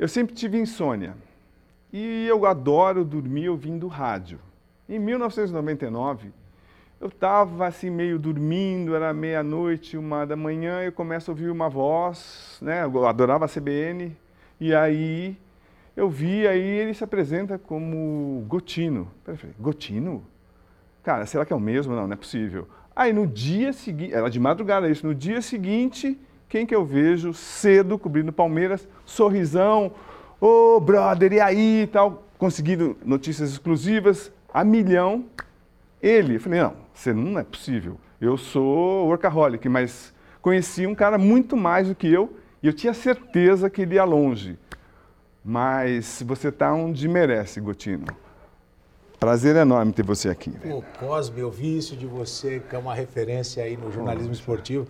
Eu sempre tive insônia. E eu adoro dormir ouvindo rádio. Em 1999, eu estava assim meio dormindo, era meia-noite, uma da manhã, eu começo a ouvir uma voz, né? Eu adorava a CBN, e aí eu vi, aí ele se apresenta como Gotino. Eu falei, Gotino? Cara, será que é o mesmo? Não, não é possível. Aí no dia seguinte, era de madrugada isso, no dia seguinte, quem que eu vejo cedo cobrindo Palmeiras, sorrisão, ô oh, brother, e aí e tal, conseguindo notícias exclusivas, a milhão. Ele, eu falei, não, você não é possível. Eu sou workaholic, mas conheci um cara muito mais do que eu e eu tinha certeza que ele ia longe. Mas você está onde merece, Gotino. Prazer enorme ter você aqui. Pô, Cosme, eu vi isso de você, que é uma referência aí no jornalismo esportivo.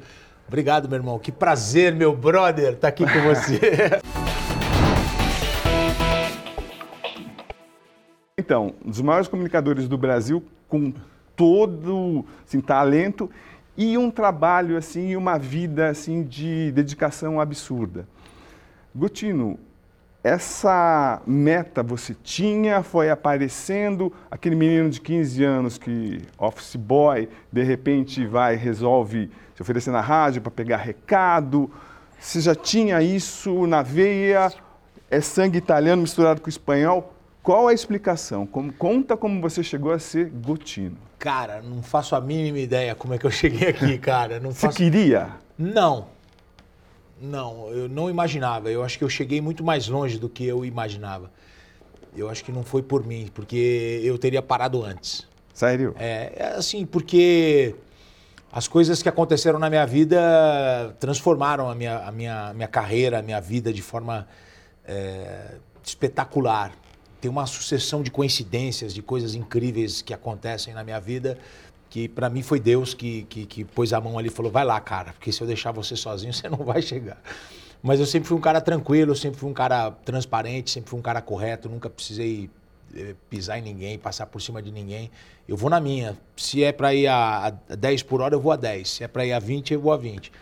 Obrigado, meu irmão. Que prazer, meu brother, estar tá aqui com você. Então, um dos maiores comunicadores do Brasil, com todo assim, talento e um trabalho assim, uma vida assim de dedicação absurda. Gutino, essa meta você tinha, foi aparecendo, aquele menino de 15 anos que office boy, de repente vai resolve se oferecer na rádio para pegar recado. Você já tinha isso na veia? É sangue italiano misturado com espanhol? Qual a explicação? Como, conta como você chegou a ser Gotino. Cara, não faço a mínima ideia como é que eu cheguei aqui, cara. Não faço... Você queria? Não. Não, eu não imaginava. Eu acho que eu cheguei muito mais longe do que eu imaginava. Eu acho que não foi por mim, porque eu teria parado antes. Sério? É, é assim, porque as coisas que aconteceram na minha vida transformaram a minha, a minha, minha carreira, a minha vida de forma é, espetacular tem uma sucessão de coincidências, de coisas incríveis que acontecem na minha vida, que para mim foi Deus que, que, que, pôs a mão ali e falou: vai lá, cara, porque se eu deixar você sozinho, você não vai chegar. Mas eu sempre fui um cara tranquilo, sempre fui um cara transparente, sempre fui um cara correto, nunca precisei pisar em ninguém, passar por cima de ninguém. Eu vou na minha. Se é para ir a, a 10 por hora, eu vou a 10. Se é para ir a 20, eu vou a 20.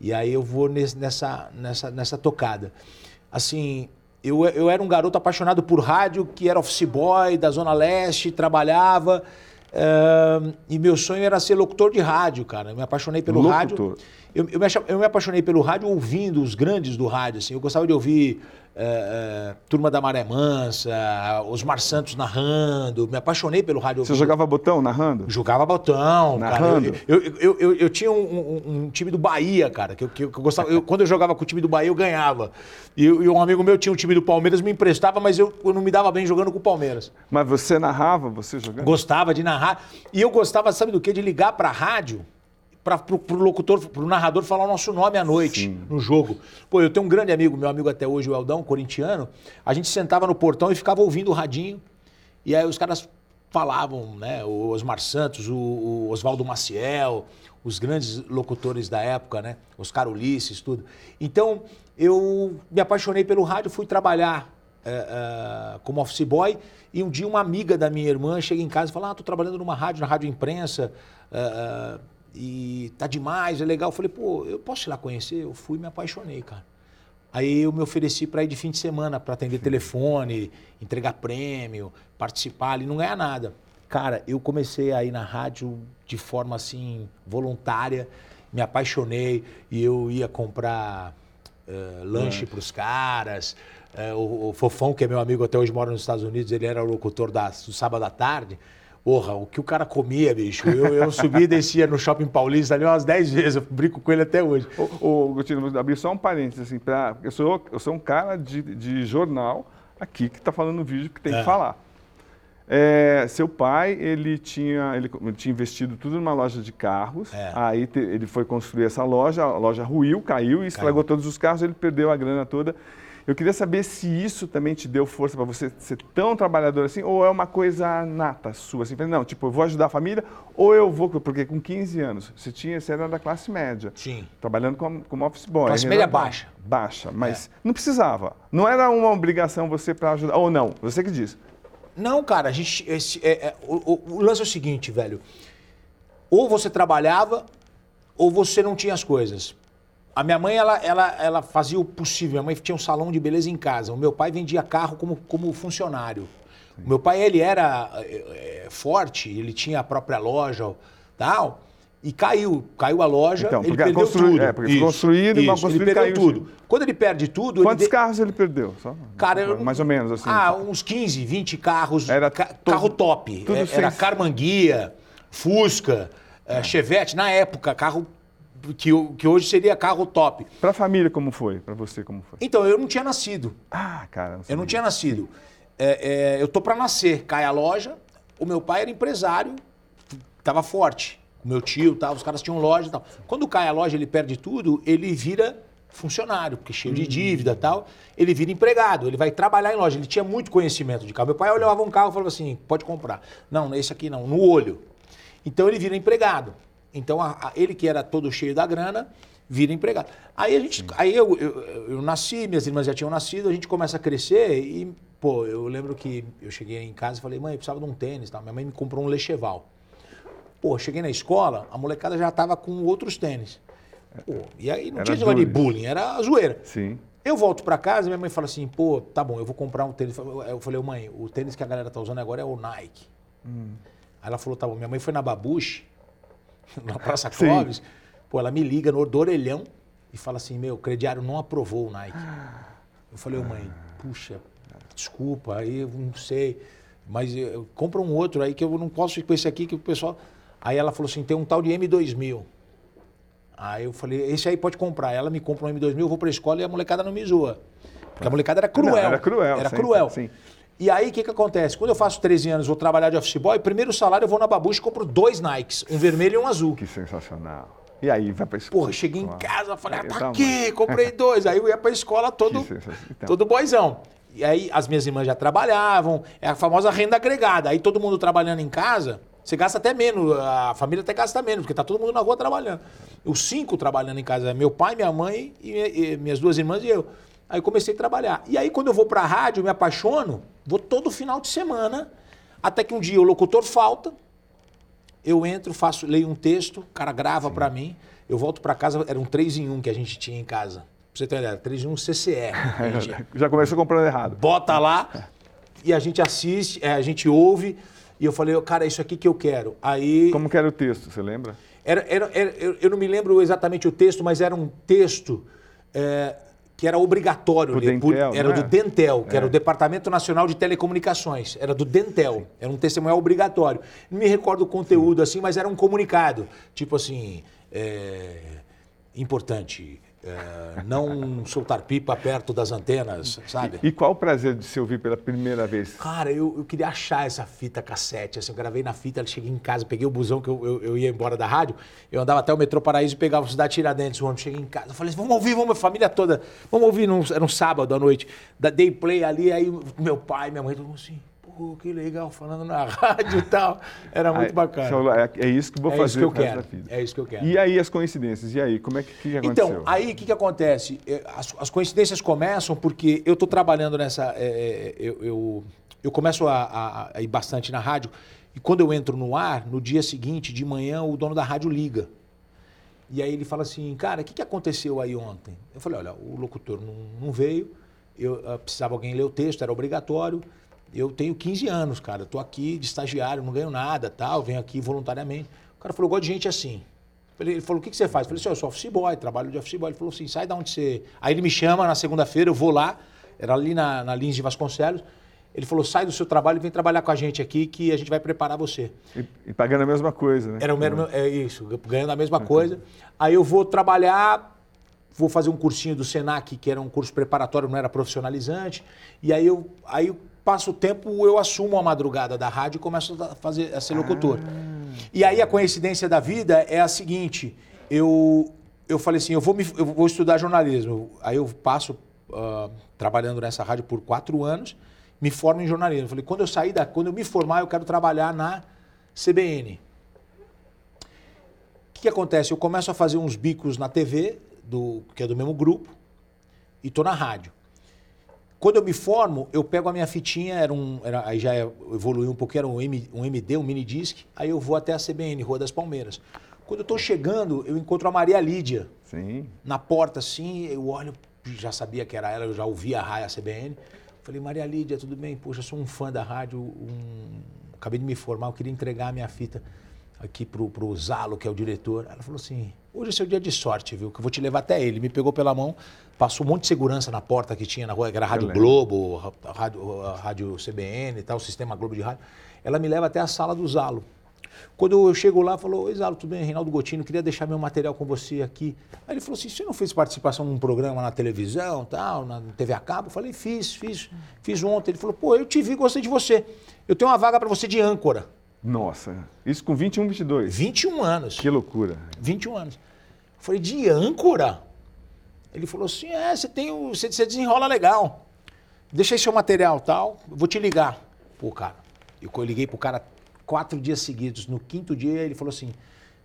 E aí eu vou nessa, nessa, nessa tocada. Assim, eu, eu era um garoto apaixonado por rádio, que era office boy da Zona Leste, trabalhava. Uh, e meu sonho era ser locutor de rádio, cara. Eu me apaixonei pelo locutor. rádio. Eu, eu, me, eu me apaixonei pelo rádio ouvindo os grandes do rádio. Assim. Eu gostava de ouvir uh, uh, Turma da Maré Mansa, Osmar Santos narrando. Me apaixonei pelo rádio. Você jogava botão narrando? Jogava botão. Narrando? Cara. Eu, eu, eu, eu, tinha um, um, um, time do Bahia, cara, que eu, que eu gostava. quando eu jogava com o time do Bahia, eu ganhava. E, e, um amigo meu tinha um time do Palmeiras, me emprestava, mas eu, eu não me dava bem jogando com o Palmeiras. Mas você narrava, você jogando? Gostava de narrar. E eu gostava, sabe do quê? De ligar pra rádio para o locutor, para o narrador falar o nosso nome à noite Sim. no jogo. Pô, eu tenho um grande amigo, meu amigo até hoje, o Eldão, corintiano. A gente sentava no portão e ficava ouvindo o radinho. E aí os caras falavam, né? O Osmar Santos, o, o Oswaldo Maciel, os grandes locutores da época, né? Oscar Ulisses, tudo. Então, eu me apaixonei pelo rádio, fui trabalhar é, é, como office boy. E um dia uma amiga da minha irmã chega em casa e fala: Ah, tô trabalhando numa rádio, na rádio imprensa. É, e tá demais, é legal. Eu falei, pô, eu posso ir lá conhecer? Eu fui e me apaixonei, cara. Aí eu me ofereci para ir de fim de semana, para atender telefone, entregar prêmio, participar ali, não ganhar nada. Cara, eu comecei a ir na rádio de forma assim, voluntária, me apaixonei e eu ia comprar uh, lanche para os caras. Uh, o, o, Fofão, que é meu amigo até hoje, mora nos Estados Unidos, ele era o locutor da, do sábado à tarde. Porra, o que o cara comia, bicho. Eu, eu subia e descia no shopping paulista ali umas 10 vezes, eu brinco com ele até hoje. Ô, Gutino, vou abrir só um parênteses, assim, pra, eu, sou, eu sou um cara de, de jornal aqui que está falando no vídeo que tem é. que falar. É, seu pai, ele tinha, ele, tinha investido tudo numa loja de carros, é. aí te, ele foi construir essa loja, a loja ruiu, caiu e estragou todos os carros, ele perdeu a grana toda. Eu queria saber se isso também te deu força para você ser tão trabalhador assim, ou é uma coisa nata sua, assim, não, tipo, eu vou ajudar a família, ou eu vou, porque com 15 anos, você tinha, você era da classe média. Sim. Trabalhando como, como office boy. Classe média baixa. Baixa, mas é. não precisava. Não era uma obrigação você para ajudar, ou não, você que diz. Não, cara, a gente, esse, é, é, o, o, o lance é o seguinte, velho, ou você trabalhava, ou você não tinha as coisas. A minha mãe, ela, ela, ela fazia o possível. Minha mãe tinha um salão de beleza em casa. O meu pai vendia carro como, como funcionário. O meu pai, ele era é, forte, ele tinha a própria loja tal. E caiu, caiu a loja, Então, ele perdeu constru- tudo. é, porque foi construído e mal isso, ele construído, perdeu caiu, tudo. Quando ele perde tudo, Quantos ele... de- carros ele perdeu? Só, Cara, mais ou menos assim. Ah, uns 15, 20 carros. Era ca- todo- carro top. tudo É, sem- Era Carmanguia, Fusca, é, Chevette, na época, carro que, que hoje seria carro top. Para a família como foi? Para você como foi? Então, eu não tinha nascido. Ah, cara. Eu não tinha nascido. É, é, eu tô para nascer. Cai a loja. O meu pai era empresário, tava forte. O meu tio, tal, os caras tinham loja e tal. Quando cai a loja, ele perde tudo, ele vira funcionário, porque cheio de dívida e tal. Ele vira empregado, ele vai trabalhar em loja. Ele tinha muito conhecimento de carro. Meu pai olhava um carro e falava assim: pode comprar. Não, esse aqui não, no olho. Então ele vira empregado. Então a- a- ele que era todo cheio da grana, vira empregado. Aí a gente, aí eu, eu, eu nasci, minhas irmãs já tinham nascido, a gente começa a crescer e, pô, eu lembro que eu cheguei em casa e falei, mãe, eu precisava de um tênis, tal. Minha mãe me comprou um Lecheval. Pô, cheguei na escola, a molecada já tava com outros tênis. Pô, e aí não Era tinha negócio de bullying, era zoeira. Sim. Eu volto pra casa e minha mãe fala assim, pô, tá bom, eu vou comprar um tênis. Eu falei, mãe, o tênis que a galera tá usando agora é o Nike. Aí ela falou, tá bom. Minha mãe foi na Babuche, na Praça Sim. Clóvis. Pô, ela me liga no do orelhão e fala assim, meu, o crediário não aprovou o Nike. Eu falei, ô mãe, puxa, desculpa, aí eu não sei. Mas compra um outro aí que eu não posso ir com esse aqui que o pessoal... Aí ela falou assim, tem um tal de M2000. Aí eu falei, esse aí pode comprar. Ela me compra um M2000, eu vou pra escola e a molecada não me zoa. Porque a molecada era cruel. Não, era cruel, Era sempre, cruel. sim. E aí, o que, que acontece? Quando eu faço 13 anos, vou trabalhar de office boy, primeiro salário eu vou na Babucha e compro dois Nikes, um vermelho e um azul. Que sensacional. E aí, vai pra escola. Porra, cheguei em casa, falei, ah, tá aqui, comprei dois. Aí eu ia pra escola todo. Então. todo boizão. E aí as minhas irmãs já trabalhavam, é a famosa renda agregada. Aí todo mundo trabalhando em casa, você gasta até menos, a família até gasta menos, porque tá todo mundo na rua trabalhando. Os cinco trabalhando em casa, meu pai, minha mãe e, e minhas duas irmãs e eu. Aí eu comecei a trabalhar. E aí quando eu vou pra rádio, eu me apaixono, vou todo final de semana, até que um dia o locutor falta, eu entro, faço, leio um texto, o cara grava pra mim, eu volto pra casa, era um 3 em 1 que a gente tinha em casa. Pra você ter uma ideia, 3 em 1 CCR. Gente Já começou comprando errado. bota lá e a gente assiste, é, a gente ouve, e eu falei, cara, é isso aqui que eu quero. Aí. Como que era o texto, você lembra? Era, era- era- eu, eu não me lembro exatamente o texto, mas era um texto é, que era obrigatório ler. Dentel, era não do? Dentel, que era É. o Departamento Nacional de Telecomunicações. Era do Dentel. Era um testemunhal obrigatório. Não me recordo o conteúdo assim, mas era um comunicado. Tipo assim. é, importante. É, não soltar pipa perto das antenas, sabe? E qual o prazer de se ouvir pela primeira vez? Cara, eu, eu queria achar essa fita cassete. Assim, eu gravei na fita, cheguei em casa, peguei o busão que eu, eu, eu ia embora da rádio. Eu andava até o metrô Paraíso e pegava o Cidade Tiradentes. O ônibus cheguei em casa. Eu falei assim, vamos ouvir, vamos, a família toda. Vamos ouvir, num, era um sábado à noite. Da Day Play ali, aí meu pai, minha mãe, todo mundo assim, pô, que legal, falando na rádio e tal. Era muito bacana. É, é isso que eu vou É fazer isso que eu quero. É isso que eu quero. E aí as coincidências? E aí, como é que, que aconteceu? Então, aí o que, que acontece? É, As, as coincidências começam porque eu estou trabalhando nessa. é, é, eu, eu, eu começo a, a- a ir bastante na rádio e quando eu entro no ar, no dia seguinte, de manhã, o dono da rádio liga. E aí ele fala assim, cara, o que, que aconteceu aí ontem? Eu falei, olha, o locutor não, não veio, eu ah, precisava alguém ler o texto, era obrigatório. Eu tenho 15 anos, cara, eu tô aqui de estagiário, não ganho nada, tal, venho aqui voluntariamente. O cara falou, eu gosto de gente assim. Ele falou, o que, que você faz? Eu falei assim, "Ó, eu sou office boy, trabalho de office boy. Ele falou assim, sai da onde você... Aí ele me chama na segunda-feira, eu vou lá, era ali na, na Lins de Vasconcelos. Ele falou, sai do seu trabalho e vem trabalhar com a gente aqui que a gente vai preparar você. E, e pagando a mesma coisa, né? Era o mesmo, é isso, ganhando a mesma coisa. Aí eu vou trabalhar, vou fazer um cursinho do Senac, que era um curso preparatório, não era profissionalizante. E aí eu, aí eu passo o tempo, eu assumo a madrugada da rádio e começo a fazer a ser locutor. E aí a coincidência da vida é a seguinte, eu eu falei assim, eu vou, me, eu vou estudar jornalismo. Aí eu passo ah, trabalhando nessa rádio por quatro anos, me formo em jornalismo. Eu falei, quando eu sair da, quando eu me formar, eu quero trabalhar na CBN. O que, que acontece? Eu começo a fazer uns bicos na TV, do, que é do mesmo grupo, e tô na rádio. Quando eu me formo, eu pego a minha fitinha, era um, era, aí já evoluiu um pouquinho, era um, M, um MD, um mini disc, aí eu vou até a CBN, Rua das Palmeiras. Quando eu tô chegando, eu encontro a Maria Lídia. Sim. Na porta, assim, eu olho, já sabia que era ela, eu já ouvia a raia CBN. Falei, Maria Lídia, tudo bem? Poxa, sou um fã da rádio, um... acabei de me formar, eu queria entregar a minha fita aqui pro, pro Zalo, que é o diretor. Ela falou assim, hoje é seu dia de sorte, viu? Que eu vou te levar até ele. Me pegou pela mão, passou um monte de segurança na porta que tinha na rua, que era a Rádio Globo, a rádio, rádio CBN e tal, o Sistema Globo de Rádio. Ela me leva até a sala do Zalo. Quando eu chego lá, falou, oi Zalo, tudo bem? Reinaldo Gotino, queria deixar meu material com você aqui. Aí ele falou assim, você não fez participação num programa na televisão, tal, na TV a cabo? Eu falei, fiz, fiz, fiz ontem. Ele falou, pô, eu te vi, gostei de você. Eu tenho uma vaga para você de âncora. Nossa, isso com 21, 22? 21 anos. Que loucura. 21 anos. Eu falei, de âncora? Ele falou assim, é, você tem o, você, você desenrola legal. Deixa aí seu material tal, vou te ligar. Pô, cara, eu liguei pro cara quatro dias seguidos. No quinto dia, ele falou assim: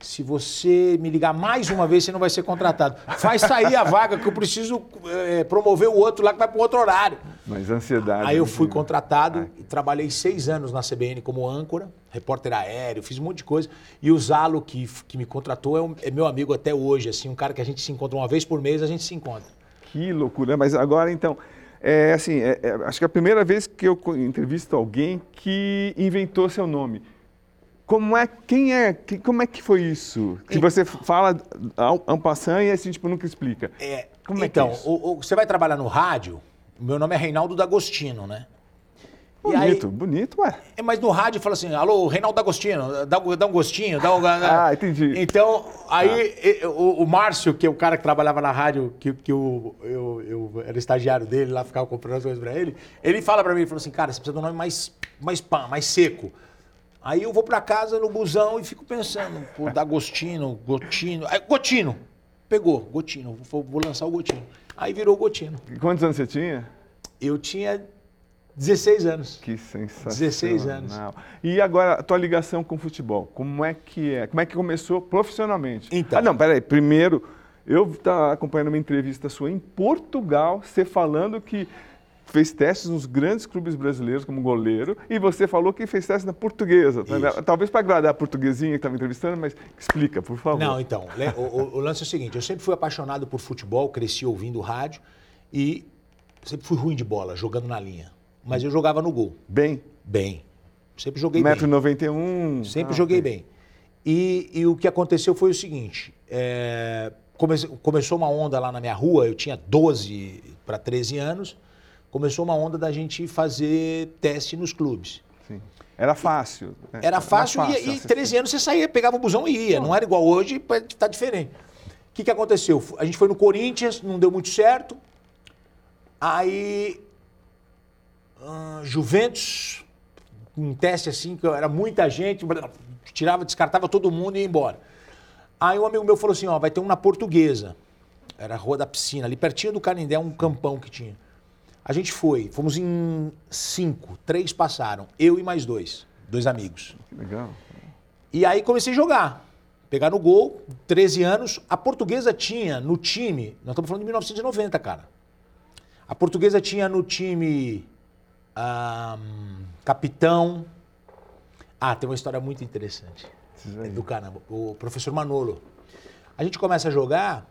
se você me ligar mais uma vez, você não vai ser contratado. Faz sair a vaga, que eu preciso é, promover o outro lá que vai para outro horário. Mas ansiedade. Aí eu fui contratado e trabalhei seis anos na CBN como âncora, repórter aéreo, fiz um monte de coisa. E o Zalo, que, que me contratou, é, um, é meu amigo até hoje, assim, um cara que a gente se encontra uma vez por mês, a gente se encontra. Que loucura. Mas agora, então, é assim, é, é, acho que é a primeira vez que eu entrevisto alguém que inventou seu nome. Como é, quem é, que, como é que foi isso? Que você fala passant e assim, tipo, nunca explica. É, como então, é que é o, o, você vai trabalhar no rádio, meu nome é Reinaldo D'Agostino, né? Bonito, aí, bonito, ué. É, mas no rádio fala assim, alô, Reinaldo D'Agostino, dá, dá um gostinho, dá um... ah, entendi. Então, aí ah. o, o, Márcio, que é o cara que trabalhava na rádio, que, que eu, eu, eu era estagiário dele, lá ficava comprando as coisas pra ele, ele fala pra mim, ele falou assim, cara, você precisa de um nome mais, mais pã, mais seco. Aí eu vou para casa no busão e fico pensando, pô, D'Agostino, Gotino. Aí, Gotino. Pegou, Gotino. Vou, vou lançar o Gotino. Aí virou Gotino. E quantos anos você tinha? Eu tinha 16 anos. Que sensacional. 16 anos. E agora, a tua ligação com o futebol, como é que é? Como é que começou profissionalmente? Então. Ah, não, peraí. Primeiro, eu estava acompanhando uma entrevista sua em Portugal, você falando que fez testes nos grandes clubes brasileiros como goleiro e você falou que fez testes na portuguesa. Tá Talvez para agradar a portuguesinha que estava entrevistando, mas explica, por favor. Não, então, o, o, lance é o seguinte, eu sempre fui apaixonado por futebol, cresci ouvindo rádio e sempre fui ruim de bola, jogando na linha. Mas eu jogava no gol. Bem? Bem. Sempre joguei Metro bem. 91. Sempre ah, joguei okay. bem. E, e, o que aconteceu foi o seguinte, é, come, começou uma onda lá na minha rua, eu tinha 12 para 13 anos, começou uma onda da gente fazer teste nos clubes. Sim. Era fácil. Né? Era fácil, fácil e, e 13 anos você saía, pegava o busão e ia. Não, não era igual hoje, tá diferente. O que, que aconteceu? A gente foi no Corinthians, não deu muito certo. Aí. Uh, Juventus, um teste assim, que era muita gente, tirava, descartava todo mundo e ia embora. Aí um amigo meu falou assim: ó, vai ter um na portuguesa. Era a Rua da Piscina, ali pertinho do Canindé, um campão que tinha. A gente foi, fomos em cinco, três passaram, eu e mais dois, dois amigos. Que legal. E aí comecei a jogar, pegar no gol, 13 anos. A portuguesa tinha no time, nós estamos falando de 1990, cara. A portuguesa tinha no time um, capitão. Ah, tem uma história muito interessante. É do caramba. O professor Manolo. A gente começa a jogar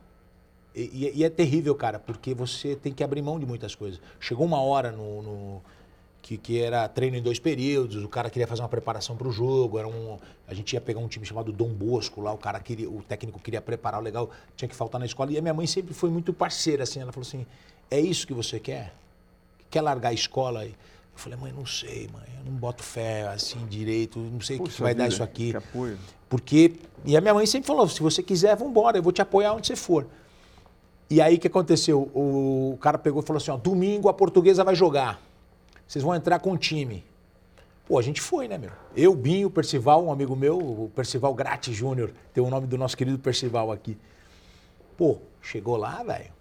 e, e, é terrível, cara, porque você tem que abrir mão de muitas coisas. Chegou uma hora no, no que, que, era treino em dois períodos, o cara queria fazer uma preparação para o jogo, era um, a gente ia pegar um time chamado Dom Bosco lá, o cara queria, o técnico queria preparar o legal, tinha que faltar na escola. E a minha mãe sempre foi muito parceira, assim, ela falou assim, é isso que você quer? Quer largar a escola? Eu falei, mãe, não sei, mãe, eu não boto fé assim direito, não sei o que, que vai vida, dar isso aqui. Que apoio. Porque, e a minha mãe sempre falou, se você quiser, vamos embora, eu vou te apoiar onde você for. E aí o que aconteceu? O cara pegou e falou assim: ó, domingo a portuguesa vai jogar. Vocês vão entrar com o time. Pô, a gente foi, né, meu? Eu, Binho, Percival, um amigo meu, o Percival Gratti Júnior, tem o nome do nosso querido Percival aqui. Pô, chegou lá, velho.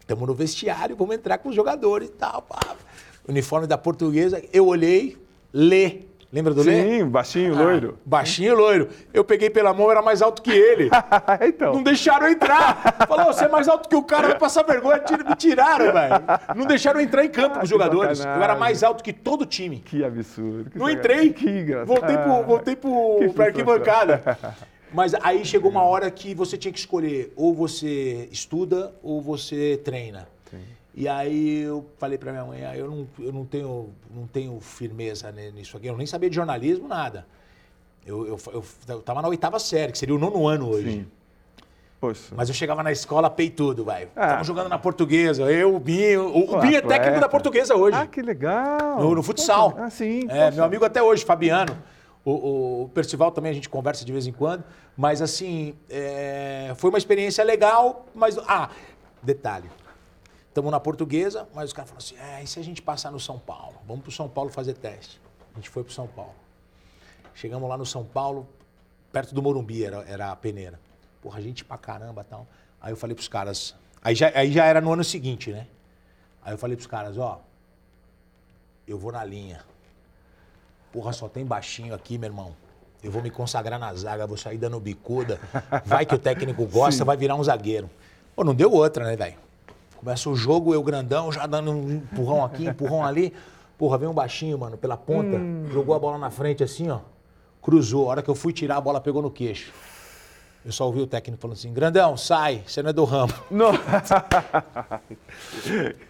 Estamos no vestiário, vamos entrar com os jogadores e tal. Pá. Uniforme da portuguesa. Eu olhei, lê. Lembra do Lê? Sim, baixinho, ah, loiro. Baixinho, loiro. Eu peguei pela mão, era mais alto que ele. então. Não deixaram entrar. Falou, você é mais alto que o cara, vai passar vergonha. Me tiraram, velho. Não deixaram entrar em campo ah, com os jogadores. Bacanagem. Eu era mais alto que todo time. Que absurdo. Que não entrei. Que engraçado. Voltei, pro, voltei pro, pra arquibancada. Mas aí chegou uma hora que você tinha que escolher, ou você estuda ou você treina. E aí eu falei pra minha mãe, ah, eu, não, eu não, tenho, não tenho firmeza nisso aqui, eu nem sabia de jornalismo, nada. Eu, eu, eu, eu tava na oitava série, que seria o nono ano hoje. Sim. Poxa. Mas eu chegava na escola peitudo, velho. Ah. Tava jogando na portuguesa. Eu, o Binho. O, o Binho é técnico da portuguesa hoje. Ah, que legal. No, no futsal. Poxa, Ah, sim. É, poxa. meu amigo até hoje, Fabiano. O, o, o Percival também a gente conversa de vez em quando. Mas assim, é, foi uma experiência legal, mas. Ah, detalhe. Estamos na portuguesa, mas os caras falaram assim: é, e se a gente passar no São Paulo? Vamos pro São Paulo fazer teste. A gente foi pro São Paulo. Chegamos lá no São Paulo, perto do Morumbi, era, era a peneira. Porra, gente pra caramba e tal. Aí eu falei pros caras. Aí já, aí já era no ano seguinte, né? Aí eu falei pros caras, ó, eu vou na linha. Porra, só tem baixinho aqui, meu irmão. Eu vou me consagrar na zaga, vou sair dando bicuda. Vai que o técnico gosta, vai virar um zagueiro. Pô, não deu outra, né, velho? Começa o jogo, eu grandão, já dando um empurrão aqui, empurrão ali. Porra, vem um baixinho, mano, pela ponta, jogou a bola na frente assim, ó. Cruzou. A hora que eu fui tirar, a bola pegou no queixo. Eu só ouvi o técnico falando assim: Grandão, sai, você não é do ramo. Não.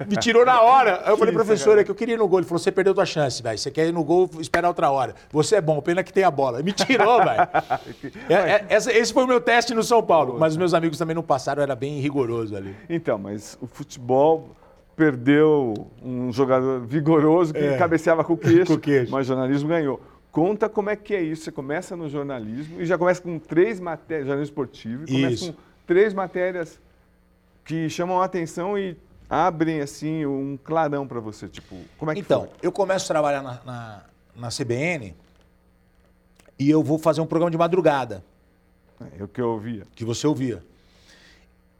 Me tirou na hora. Aí eu falei, isso, professor, é que eu queria ir no gol. Ele falou, você perdeu tua chance, velho. Você quer ir no gol, espera outra hora. Você é bom, pena que tem a bola. Me tirou, velho. É, é, esse foi o meu teste no São Paulo. Mas os meus amigos também não passaram, era bem rigoroso ali. Então, mas o futebol perdeu um jogador vigoroso que É. cabeceava com o queixo, Com o queixo. mas o jornalismo ganhou. Conta como é que é isso. Você começa no jornalismo e já começa com três matérias, jornalismo esportivo, e começa Isso. com três matérias que chamam a atenção e abrem assim um clarão para você. Tipo, como é que Então, eu começo a trabalhar na, na, na CBN e eu vou fazer um programa de madrugada, foi? É o que eu ouvia. que você ouvia.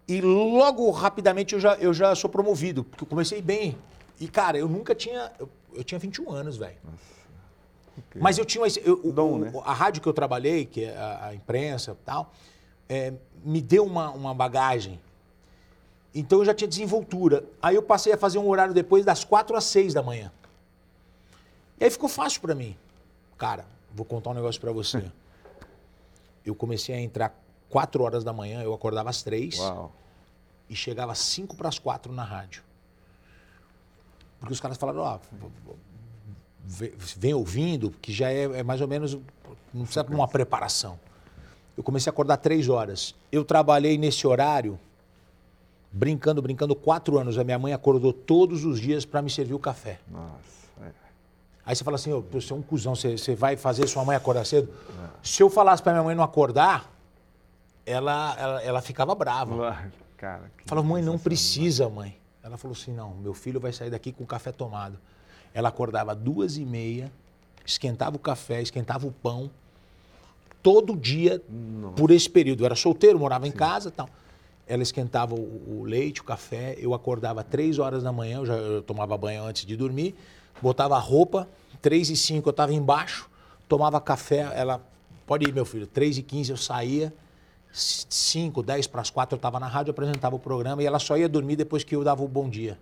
E logo, rapidamente, eu já, eu já sou promovido, porque eu comecei bem. E, cara, eu nunca tinha... Eu, eu tinha 21 anos, velho. Mas eu tinha. eu- o- Dom, né? A rádio que eu trabalhei, que é a, a imprensa e tal, é, me deu uma, uma bagagem. Então eu já tinha desenvoltura. Aí eu passei a fazer um horário depois das quatro às seis da manhã. E aí ficou fácil pra mim. Cara, vou contar um negócio pra você. Eu comecei a entrar quatro horas da manhã, eu acordava às três Uau. e chegava às 5 para as 4 na rádio. Porque os caras falaram, ó, vem, vem ouvindo, que já é, é mais ou menos, não precisa de uma preparação. Eu comecei a acordar três horas. Eu trabalhei nesse horário, brincando, brincando, quatro anos. A minha mãe acordou todos os dias para me servir o café. Nossa. é. Aí você fala assim, ô, você é um cuzão, você, você vai fazer sua mãe acordar cedo? Se eu falasse para minha mãe não acordar, ela, ela, ela ficava brava. Cara, mãe, não precisa, mãe. Ela falou assim, não, meu filho vai sair daqui com o café tomado. Ela acordava duas e meia, esquentava o café, esquentava o pão, todo dia por esse período. Eu era solteiro, morava em casa e tal. Ela esquentava o, o leite, o café, eu acordava três horas da manhã, eu já eu tomava banho antes de dormir, botava a roupa, três e cinco eu estava embaixo, tomava café, ela, pode ir meu filho, três e quinze eu saía, 5, 10 para as 4 eu estava na rádio, apresentava o programa e ela só ia dormir depois que eu dava o bom dia.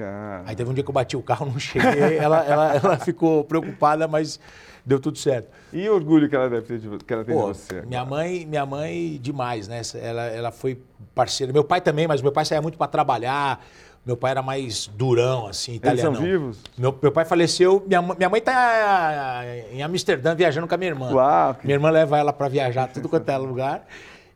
Cara, Aí teve um dia que eu bati o carro, não cheguei, ela, ela, ela ficou preocupada, mas deu tudo certo. E o orgulho que ela deve ter de, que ela tem Pô, de você. minha mãe, minha mãe demais, né? Ela, ela foi parceira. Meu pai também, mas meu pai saía muito para trabalhar. Meu pai era mais durão, assim, Eles italiano. são vivos? Meu, meu pai faleceu. Minha, mãe- minha mãe tá em Amsterdã viajando com a minha irmã. Uau, que- Minha irmã leva ela para viajar tudo quanto é lugar.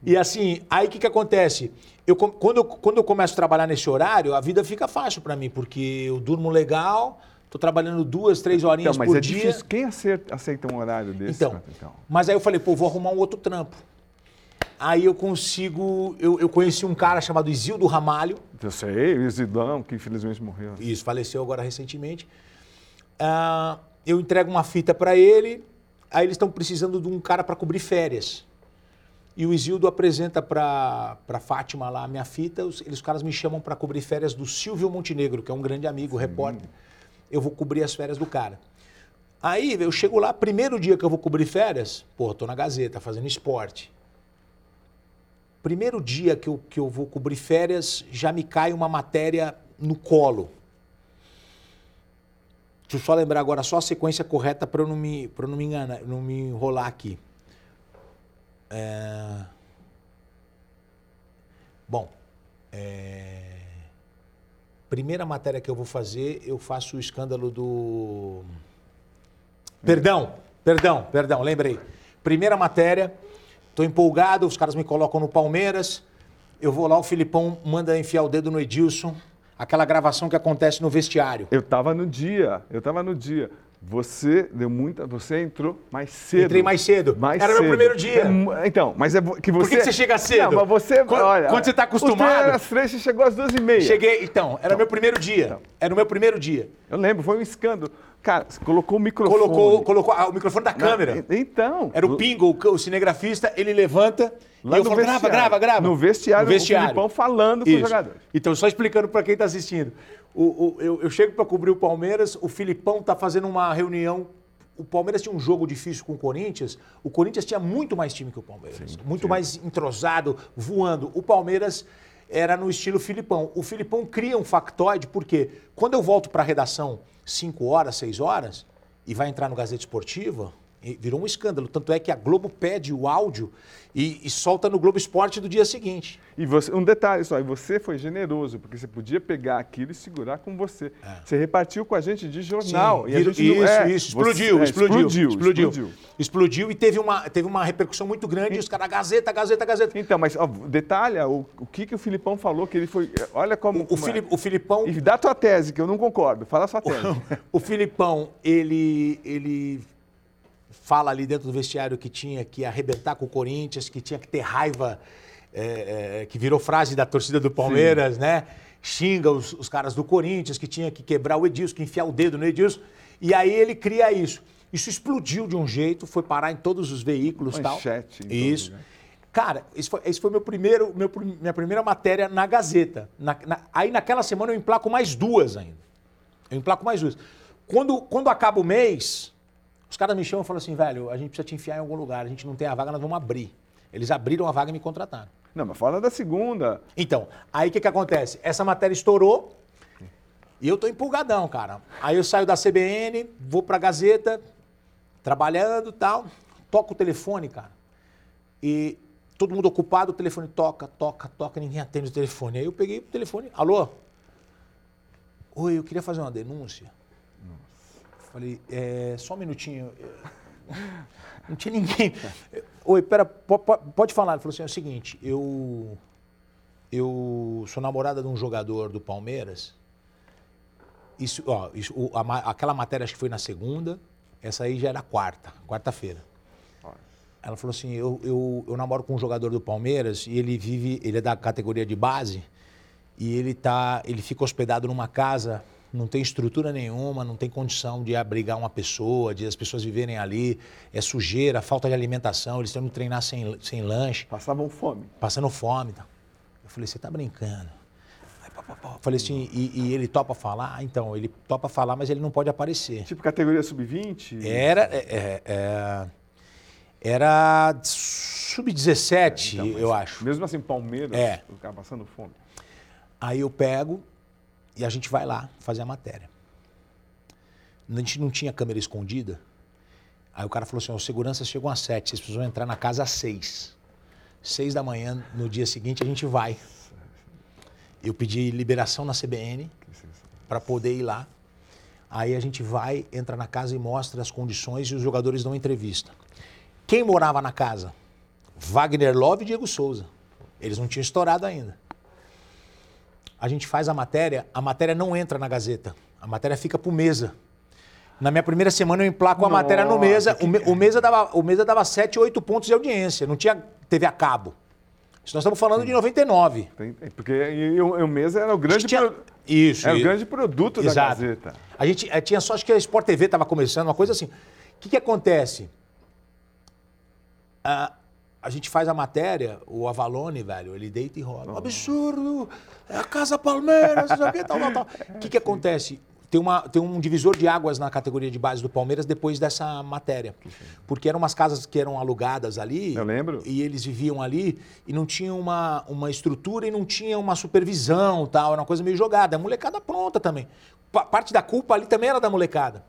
E assim, aí o que, que acontece? Eu, quando, eu, quando eu começo a trabalhar nesse horário, a vida fica fácil para mim, porque eu durmo legal, tô trabalhando duas, três horinhas Então, mas por é dia. difícil. Quem aceita, aceita um horário desse? Então, então? mas aí eu falei, pô, vou arrumar um outro trampo. Aí eu consigo. Eu, eu conheci um cara chamado Isildo Ramalho, Eu sei, o Isidão, que infelizmente morreu. isso, faleceu agora recentemente. Ah, eu entrego uma fita para ele, aí eles estão precisando de um cara para cobrir férias. E o Isildo apresenta para Fátima lá a minha fita, os, eles, os caras me chamam para cobrir férias do Silvio Montenegro, que é um grande amigo, repórter. Eu vou cobrir as férias do cara. Aí eu chego lá, primeiro dia que eu vou cobrir férias, pô, tô na Gazeta, fazendo esporte. Primeiro dia que eu, que eu vou cobrir férias, já me cai uma matéria no colo. Deixa eu só lembrar agora só a sequência correta para eu não me, eu não me enganar, não me enrolar aqui. É... Bom, é... primeira matéria que eu vou fazer, eu faço o escândalo do. Perdão, perdão, perdão, lembrei. Primeira matéria, tô empolgado, os caras me colocam no Palmeiras. Eu vou lá, o Filipão manda enfiar o dedo no Edilson. Aquela gravação que acontece no vestiário. Eu tava no dia, eu tava no dia. Você deu muita. Você entrou mais cedo. Entrei mais cedo. Mais Era cedo. meu primeiro dia. É então, mas é que você. que que você chega cedo? Não, mas você. Quando- olha, quando você tá treino acostumado- era às três, você chegou às duas e meia. Cheguei, então, era o meu primeiro dia. Era o meu primeiro dia. Eu lembro, foi um escândalo. Cara, você colocou o microfone. Colocou, colocou ah, o microfone da câmera. Então. Era o Pingo, o, o cinegrafista, ele levanta Lá e eu no falo, grava, vestiário. grava, grava. No vestiário, o Filipão falando com os Isso. jogadores. Então, só explicando para quem está assistindo. O, o- eu, eu chego para cobrir o Palmeiras, o Filipão tá fazendo uma reunião. O Palmeiras tinha um jogo difícil com o Corinthians. O Corinthians tinha muito mais time que o Palmeiras. muito mais entrosado, voando. O Palmeiras era no estilo Filipão. O Filipão cria um factoide, porque quando eu volto para a redação 5 horas, 6 horas, e vai entrar no Gazeta Esportiva, virou um escândalo. Tanto é que a Globo pede o áudio e, e solta no Globo Esporte do dia seguinte. E você, um detalhe só, e você foi generoso, porque você podia pegar aquilo e segurar com você. Você repartiu com a gente de jornal. Sim, e a gente não- isso, é, isso. você- Explodiu, é, explodiu, explodiu, explodiu. explodiu. Explodiu e teve uma, teve uma repercussão muito grande. E os caras, Gazeta, Gazeta, Gazeta. Então, mas ó, detalha o, o que, que o Filipão falou, que ele foi. Olha como. O, como é. O Filipão. E dá tua tese, que eu não concordo. Fala a sua tese. O Filipão, ele, ele fala ali dentro do vestiário que tinha que arrebentar com o Corinthians, que tinha que ter raiva, é, é, que virou frase da torcida do Palmeiras, né? Xinga os, os caras do Corinthians, que tinha que quebrar o Edilson, que enfiar o dedo no Edilson. E aí ele cria isso. Isso explodiu de um jeito, foi parar em todos os veículos e tal. Manchete todos, Isso. né? Cara, esse foi, esse foi meu primeiro, meu minha primeira matéria na Gazeta. Na- na- aí naquela semana eu emplaco mais duas ainda. Eu emplaco mais duas. Quando, quando acaba o mês, os caras me chamam e falam assim, velho, a gente precisa te enfiar em algum lugar, a gente não tem a vaga, nós vamos abrir. Eles abriram a vaga e me contrataram. Não, mas fala da segunda. Então, aí o que, que acontece? Essa matéria estourou e eu tô empolgadão, cara. Aí eu saio da CBN, vou pra Gazeta, trabalhando e tal, toco o telefone, cara. E todo mundo ocupado, o telefone toca, toca, toca, ninguém atende o telefone. Aí eu peguei o telefone, alô? Oi, eu queria fazer uma denúncia. Falei, é, só um minutinho. Não tinha ninguém. Oi, pera, po- po- pode falar. Ele falou assim: é o seguinte, eu. Eu sou namorada de um jogador do Palmeiras. Isso, ó, isso, a aquela matéria acho que foi na segunda, essa aí já era quarta, quarta-feira. Ela falou assim: eu, eu, eu namoro com um jogador do Palmeiras e ele vive, ele é da categoria de base e ele tá, ele fica hospedado numa casa, não tem estrutura nenhuma, não tem condição de abrigar uma pessoa, de as pessoas viverem ali, é sujeira, falta de alimentação, eles têm que treinar sem, sem lanche, Passavam fome. passando fome. tal. Eu falei: você tá brincando? Aí, pá, pá, pá. Falei assim, e, e ele topa falar? Ah, então, ele topa falar, mas ele não pode aparecer. Tipo categoria sub-20? Era. é, é, é, era sub-17, Então, mas eu acho. Mesmo assim, Palmeiras, É. o cara passando fome. Aí eu pego e a gente vai lá fazer a matéria. A gente não tinha câmera escondida. Aí o cara falou assim: os seguranças chegam às sete, vocês precisam entrar na casa às seis. Seis da manhã, no dia seguinte, a gente vai. Eu pedi liberação na CBN para poder ir lá. Aí a gente vai, entra na casa e mostra as condições e os jogadores dão entrevista. Quem morava na casa? Wagner Love e Diego Souza. Eles não tinham estourado ainda. A gente faz a matéria, a matéria não entra na Gazeta. A matéria fica pro Mesa. Na minha primeira semana eu emplaco a matéria no Nossa, Mesa. que O, me- o Mesa dava, o Mesa dava 7, 8 pontos de audiência. Não tinha TV a cabo. Isso nós estamos falando de 99. Tem- tem- porque o, o Mesa era o grande, Tinha- pro- Isso. era o e- grande produto da Exato. Gazeta. A gente eh, tinha só, acho que a Sport TV estava começando, uma coisa assim. O que, que acontece? Ah, a gente faz a matéria, o Avalone, velho, ele deita e rola. Um absurdo! É a Casa Palmeiras, não sei o que, tal, tal, tal. O que, que acontece? Tem, uma, tem um divisor de águas na categoria de base do Palmeiras depois dessa matéria. Porque eram umas casas que eram alugadas ali. Eu lembro. E eles viviam ali e não tinha uma, uma estrutura e não tinha uma supervisão tal. Era uma coisa meio jogada. A molecada pronta também. Pa- Parte da culpa ali também era da molecada.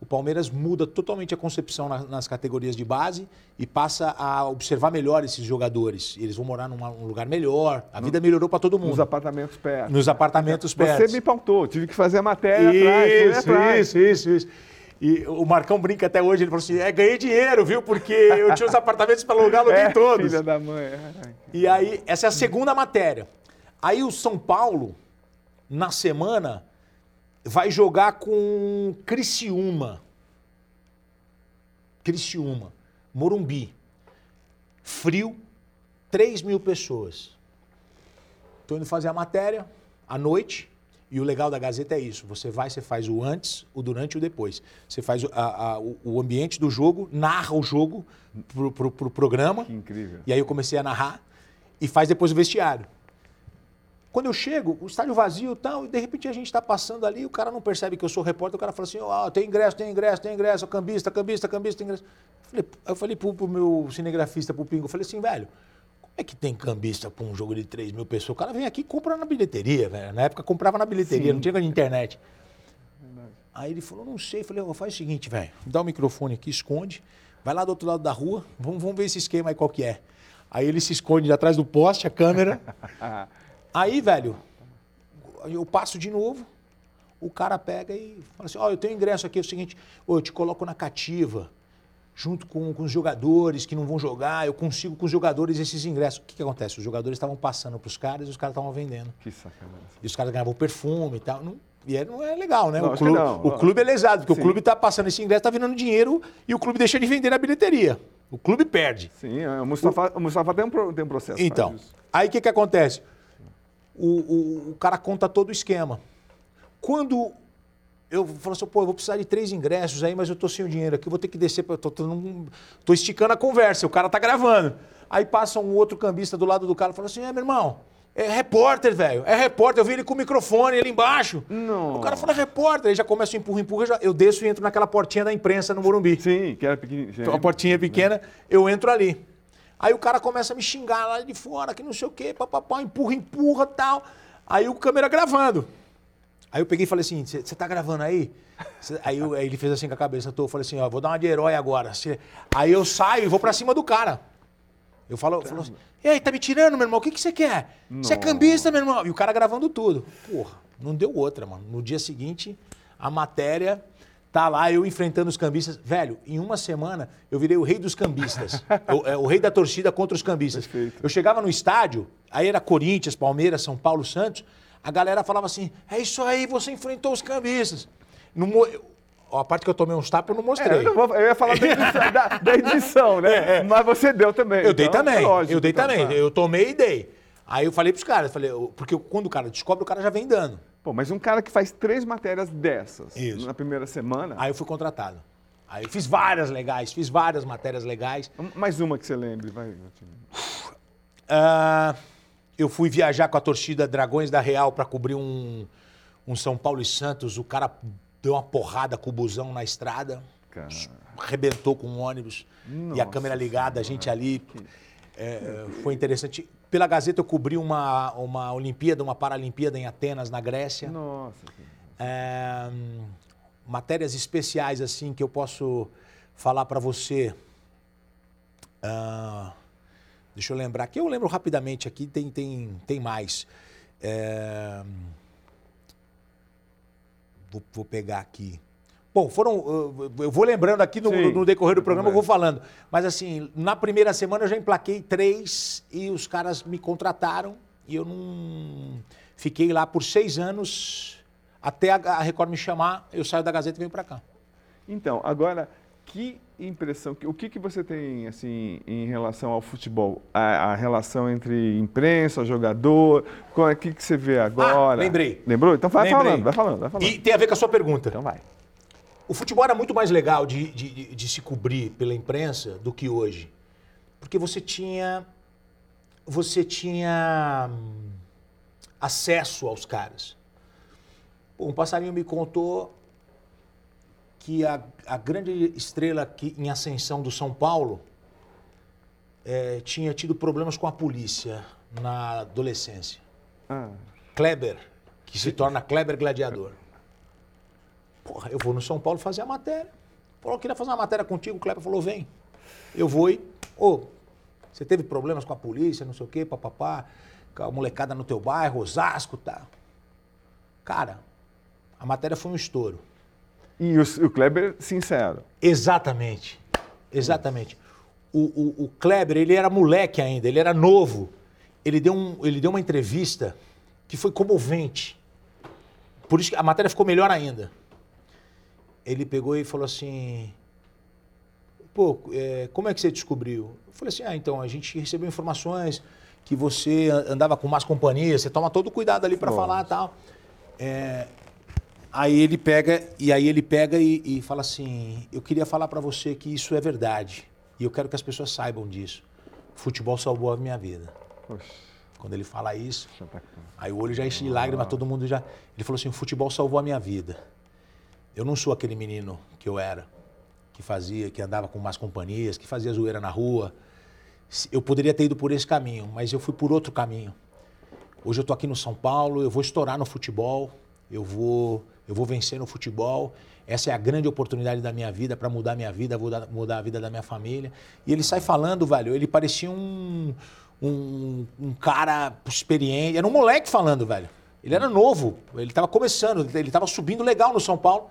O Palmeiras muda totalmente a concepção na, nas categorias de base e passa a observar melhor esses jogadores. Eles vão morar num um lugar melhor, a vida melhorou para todo mundo. Nos apartamentos perto. Nos apartamentos perto. Você me pautou, tive que fazer a matéria isso, atrás. Atrás. Isso, isso, isso. E o Marcão brinca até hoje, ele falou assim: é, ganhei dinheiro, viu? Porque eu tinha os apartamentos para alugar, aluguei é, todos. Filha da mãe. E aí, essa é a segunda matéria. Aí o São Paulo, na semana, vai jogar com Criciúma. Criciúma. Morumbi. Frio, 3 mil pessoas. Estou indo fazer a matéria à noite. E o legal da Gazeta é isso: você vai, você faz o antes, o durante e o depois. Você faz a, a, o ambiente do jogo, narra o jogo pro, pro, pro programa. Que incrível. E aí eu comecei a narrar e faz depois o vestiário. Quando eu chego, o estádio vazio e tal, e de repente a gente está passando ali, o cara não percebe que eu sou repórter, o cara fala assim: Ó, oh, tem ingresso, tem ingresso, tem ingresso, cambista, cambista, cambista, tem ingresso. Eu falei, eu falei pro, pro meu cinegrafista, pro Pingo, eu falei assim, velho, como é que tem cambista para um jogo de 3 mil pessoas? O cara vem aqui e compra na bilheteria, velho. Na época comprava na bilheteria, Sim. não tinha internet. Verdade. Aí ele falou, não sei. Eu falei, oh, faz o seguinte, velho, dá o microfone aqui, esconde, vai lá do outro lado da rua, vamos, vamos ver esse esquema aí qual que é. Aí ele se esconde atrás do poste, a câmera. Aí, velho, eu passo de novo, o cara pega e fala assim: Ó, oh, eu tenho ingresso aqui, é o seguinte, oh, eu te coloco na cativa, junto com, com os jogadores que não vão jogar, eu consigo com os jogadores esses ingressos. O que, que acontece? Os jogadores estavam passando para os caras e os caras estavam vendendo. Que sacanagem. E os caras ganhavam perfume e tal. Não, e aí não é legal, né? Não, o, clube, o clube é lesado, porque Sim. o clube está passando esse ingresso, está virando dinheiro e o clube deixa de vender na bilheteria. O clube perde. Sim, é, o Mustafa, o... o Mustafa tem, um, tem um processo. Então, aí o que, que acontece? O, o, o cara conta todo o esquema. Quando eu falo assim, pô, eu vou precisar de três ingressos aí, mas eu tô sem o dinheiro aqui, vou ter que descer, pra, tô, tô, tô, esticando a conversa, o cara tá gravando. Aí passa um outro cambista do lado do cara e fala assim, é, meu irmão, é repórter, velho, é repórter, eu vi ele com o microfone ali embaixo. Não. O cara fala, é repórter, aí já começa o empurra, empurra, já, eu desço e entro naquela portinha da imprensa no Morumbi. Sim, que era pequenininha. Então, uma portinha pequena, eu entro ali. Aí o cara começa a me xingar lá de fora, que não sei o quê, papapá, empurra, empurra tal. Aí o câmera gravando. Aí eu peguei e falei assim: você tá gravando aí? Aí, eu, aí, ele fez assim com a cabeça, tô, eu falei assim: ó, vou dar uma de herói agora. Aí eu saio e vou pra cima do cara. Eu falo, falo assim: e aí, tá me tirando, meu irmão? O que, que você quer? Você é cambista, meu irmão? E o cara gravando tudo. Porra, não deu outra, mano. No dia seguinte, a matéria Tá lá eu enfrentando os cambistas. Velho, em uma semana eu virei o rei dos cambistas. o, é, o, rei da torcida contra os cambistas. Perfeito. Eu chegava no estádio, aí era Corinthians, Palmeiras, São Paulo, Santos. A galera falava assim: é isso aí, você enfrentou os cambistas. No, a parte que eu tomei uns tapas eu não mostrei. É, eu, não vou, eu, ia falar da edição, da, da edição né? É, é. Mas você deu também. Eu então, dei também. Lógico, eu dei então, também. Tá. Eu tomei e dei. Aí eu falei pros caras, falei, porque quando o cara descobre, o cara já vem dando. Pô, mas um cara que faz três matérias dessas Isso. na primeira semana. Aí eu fui contratado. Aí eu fiz várias legais, fiz várias matérias legais. Mais uma que você lembre, vai. Uh, eu fui viajar com a torcida Dragões da Real para cobrir um, um São Paulo e Santos. O cara deu uma porrada com o busão na estrada. Cara. Arrebentou com um ônibus. Nossa e a câmera ligada, a gente ali. Que... É, foi interessante. Pela Gazeta eu cobri uma, uma Olimpíada, uma Paralimpíada em Atenas, na Grécia. Nossa. É, matérias especiais assim que eu posso falar para você. Uh, deixa eu lembrar aqui. Eu lembro rapidamente aqui, tem, tem, tem mais. É, vou, vou pegar aqui. Bom, foram. Eu vou lembrando aqui no, no decorrer do programa, eu vou falando. Mas assim, na primeira semana eu já emplaquei três e os caras me contrataram e eu não. Fiquei lá por seis anos até a Record me chamar, eu saio da Gazeta e venho para cá. Então, agora, que impressão, o que, que você tem assim em relação ao futebol? A, a relação entre imprensa, jogador, o que, que você vê agora? Ah, lembrei. Lembrou? Então vai lembrei. falando, vai falando, vai falando. E tem a ver com a sua pergunta. Então vai. O futebol era muito mais legal de, de, de, se cobrir pela imprensa do que hoje. Porque você tinha. Você tinha hum, acesso aos caras. Um passarinho me contou que a, a grande estrela que, em ascensão do São Paulo é, tinha tido problemas com a polícia na adolescência. Ah. Kleber, que se torna Kleber Gladiador. Porra, eu vou no São Paulo fazer a matéria. Falou, queria fazer uma matéria contigo. O Kleber falou, vem. Eu vou e. Ô, você teve problemas com a polícia, não sei o quê, papapá, com a molecada no teu bairro, Osasco, tá? Cara, a matéria foi um estouro. E o, o Kleber, sincero. Exatamente. Exatamente. O, o, o, Kleber, ele era moleque ainda, ele era novo. Ele deu, um, ele deu uma entrevista que foi comovente. Por isso que a matéria ficou melhor ainda. Ele pegou e falou assim: Pô, é, como é que você descobriu? Eu falei assim: Ah, então, a gente recebeu informações que você andava com más companhias, você toma todo cuidado ali para falar e tal. É, aí ele pega e aí ele pega e, e fala assim: Eu queria falar para você que isso é verdade e eu quero que as pessoas saibam disso. Futebol salvou a minha vida. Poxa. Quando ele fala isso, tá aí o olho já enche de lágrimas, todo mundo já. Ele falou assim: o futebol salvou a minha vida. Eu não sou aquele menino que eu era, que fazia, que andava com más companhias, que fazia zoeira na rua. Eu poderia ter ido por esse caminho, mas eu fui por outro caminho. Hoje eu estou aqui no São Paulo, eu vou estourar no futebol, eu vou, eu vou vencer no futebol. Essa é a grande oportunidade da minha vida para mudar minha vida, mudar, mudar a vida da minha família. E ele sai falando, velho, ele parecia um, um, um cara experiente. Era um moleque falando, velho. Ele era novo, ele estava começando, ele estava subindo legal no São Paulo.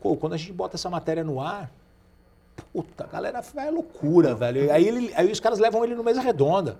Pô, quando a gente bota essa matéria no ar, puta, a galera é loucura, velho. Aí, ele, aí os caras levam ele no mesa redonda.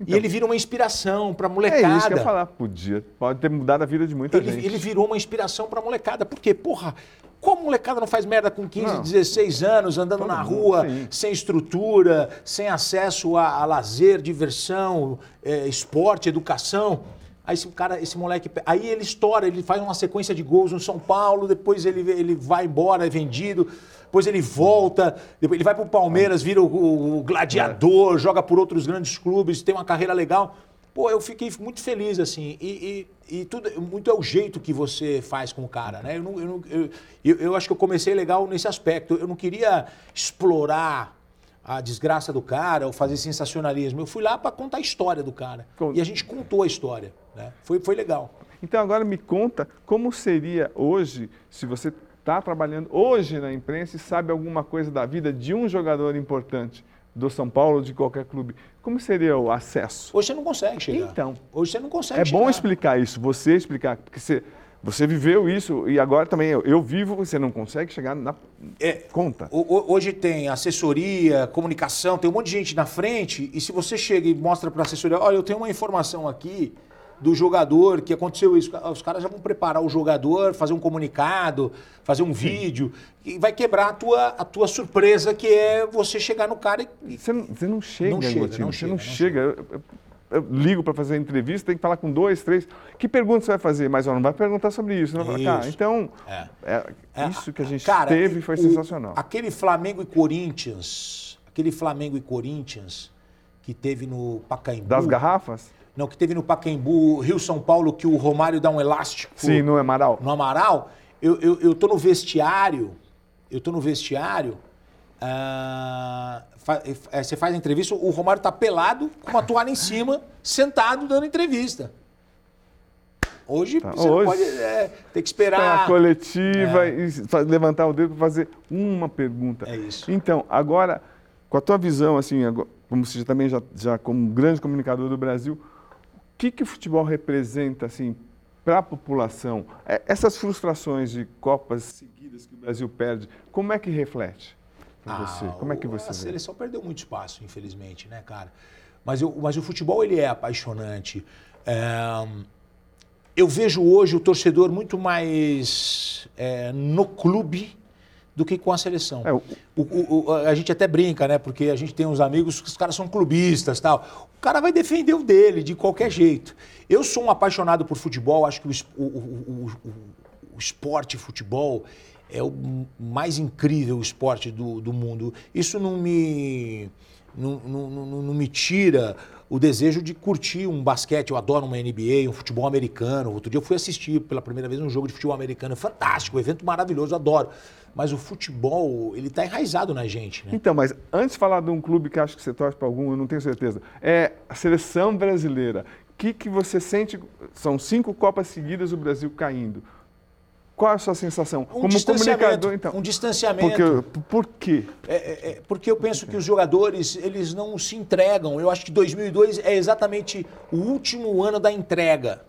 Então, e ele vira uma inspiração pra molecada. É isso que eu ia falar, podia. Pode ter mudado a vida de muita ele, gente. Ele virou uma inspiração pra molecada. Por quê? Porra, como molecada não faz merda com 15, não. 16 anos, andando Todo na rua, mundo, sem estrutura, sem acesso a, a lazer, diversão, é, esporte, educação? Aí esse cara, esse moleque, aí ele estoura, ele faz uma sequência de gols no São Paulo, depois ele, ele vai embora, é vendido, depois ele volta, depois ele vai pro Palmeiras, vira o, o gladiador, é. joga por outros grandes clubes, tem uma carreira legal. Pô, eu fiquei muito feliz, assim, e, e, e tudo, muito é o jeito que você faz com o cara, né? Eu, não, eu, não, eu, eu, eu acho que eu comecei legal nesse aspecto. Eu não queria explorar a desgraça do cara ou fazer sensacionalismo. Eu fui lá para contar a história do cara. E a gente contou a história. Né? Foi, foi legal. Então agora me conta como seria hoje, se você está trabalhando hoje na imprensa e sabe alguma coisa da vida de um jogador importante do São Paulo, de qualquer clube, como seria o acesso? Hoje você não consegue chegar. Então. Hoje você não consegue É chegar. bom explicar isso, você explicar, porque você você viveu isso e agora também eu, eu vivo, você não consegue chegar na é, conta. Hoje tem assessoria, comunicação, tem um monte de gente na frente e se você chega e mostra para a assessoria, olha, eu tenho uma informação aqui do jogador que aconteceu isso, os caras já vão preparar o jogador, fazer um comunicado, fazer um Sim. vídeo e vai quebrar a tua, a tua surpresa que é você chegar no cara e... Você não, você não chega, não chega, não você chega, não, chega. chega eu ligo para fazer entrevista, tem que falar com dois, três. Que pergunta você vai fazer? Mas ó, não vai perguntar sobre isso. Não vai... Tá, então, é. É, é. isso que a gente Cara, teve foi o, sensacional. Aquele Flamengo e Corinthians, aquele Flamengo e Corinthians que teve no Pacaembu. Das garrafas? Não, que teve no Pacaembu, Rio São Paulo, que o Romário dá um elástico. Sim, no Amaral. No Amaral. Eu, eu, eu tô no vestiário, eu tô no vestiário, ah, é, você faz a entrevista, o Romário tá pelado, com uma toalha em cima, sentado dando entrevista. Hoje tá, você hoje, pode é, ter que esperar. A coletiva é. e levantar o dedo para fazer uma pergunta. É isso. Então, agora, com a tua visão, assim, como você também já, já como grande comunicador do Brasil, o que, que o futebol representa assim, para a população? É, essas frustrações de Copas seguidas que o Brasil perde, como é que reflete? Para ah, você? Como é que você a vê? Seleção perdeu muito espaço, infelizmente, né, cara? Mas, eu, mas o futebol ele é apaixonante. É, eu vejo hoje o torcedor muito mais é, no clube do que com a seleção. É, o... O, o, a gente até brinca, né? Porque a gente tem uns amigos que os caras são clubistas tal. O cara vai defender o dele de qualquer jeito. Eu sou um apaixonado por futebol, acho que o, o, o esporte futebol é o mais incrível esporte do, do mundo. Isso não me, não, não, não, não me tira o desejo de curtir um basquete. Eu adoro uma NBA, um futebol americano. Outro dia eu fui assistir pela primeira vez um jogo de futebol americano. Fantástico, um evento maravilhoso, adoro. Mas o futebol, ele está enraizado na gente, né? Então, mas antes de falar de um clube que acho que você torce para algum, eu não tenho certeza. É a seleção brasileira. O que, que você sente? São cinco Copas seguidas o Brasil caindo. Qual a sua sensação? Um Como comunicador, então. Um distanciamento. Porque, por quê? É, é, é, porque eu penso que os jogadores, eles não se entregam. Eu acho que 2002 é exatamente o último ano da entrega.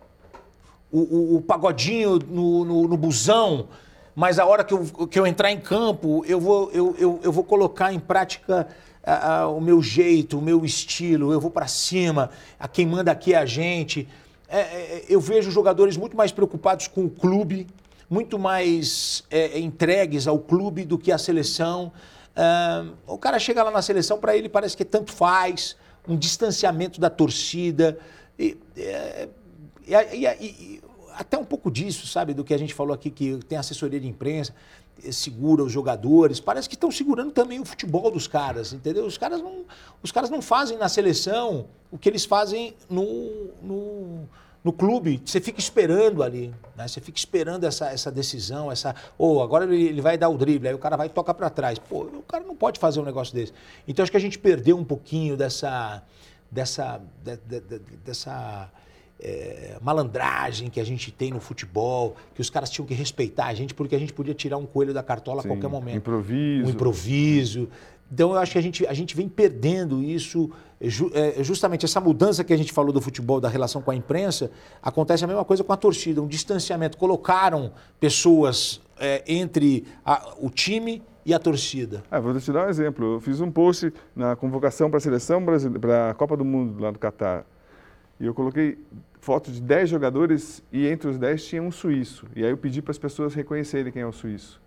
O, o, o pagodinho no, no, no, busão, mas a hora que eu, que eu entrar em campo, eu vou, eu, eu, eu vou colocar em prática a, a, o meu jeito, o meu estilo, eu vou para cima, a quem manda aqui é a gente. É, é, eu vejo jogadores muito mais preocupados com o clube, muito mais é, entregues ao clube do que à seleção. Uh, o cara chega lá na seleção, para ele parece que tanto faz, um distanciamento da torcida. E, é, e, e, até um pouco disso, sabe, do que a gente falou aqui, que tem assessoria de imprensa, eh, segura os jogadores, parece que estão segurando também o futebol dos caras, entendeu? Os caras não, os caras não fazem na seleção o que eles fazem no, no no clube, você fica esperando ali, né? Você fica esperando essa, essa decisão, essa. Ou oh, agora ele, ele vai dar o drible, aí o cara vai tocar para trás. Pô, o cara não pode fazer um negócio desse. Então acho que a gente perdeu um pouquinho dessa. dessa. de, de, de, dessa. É, malandragem que a gente tem no futebol, que os caras tinham que respeitar a gente porque a gente podia tirar um coelho da cartola Sim, a qualquer momento. Improviso. Um improviso. Então eu acho que a gente, a gente vem perdendo isso. É, justamente essa mudança que a gente falou do futebol, da relação com a imprensa, acontece a mesma coisa com a torcida, um distanciamento. Colocaram pessoas é, entre a, o time e a torcida. É, vou te dar um exemplo. Eu fiz um post na convocação para a seleção brasileira, para a Copa do Mundo lá no Catar. E eu coloquei fotos de 10 jogadores e entre os 10 tinha um suíço. E aí eu pedi para as pessoas reconhecerem quem é o suíço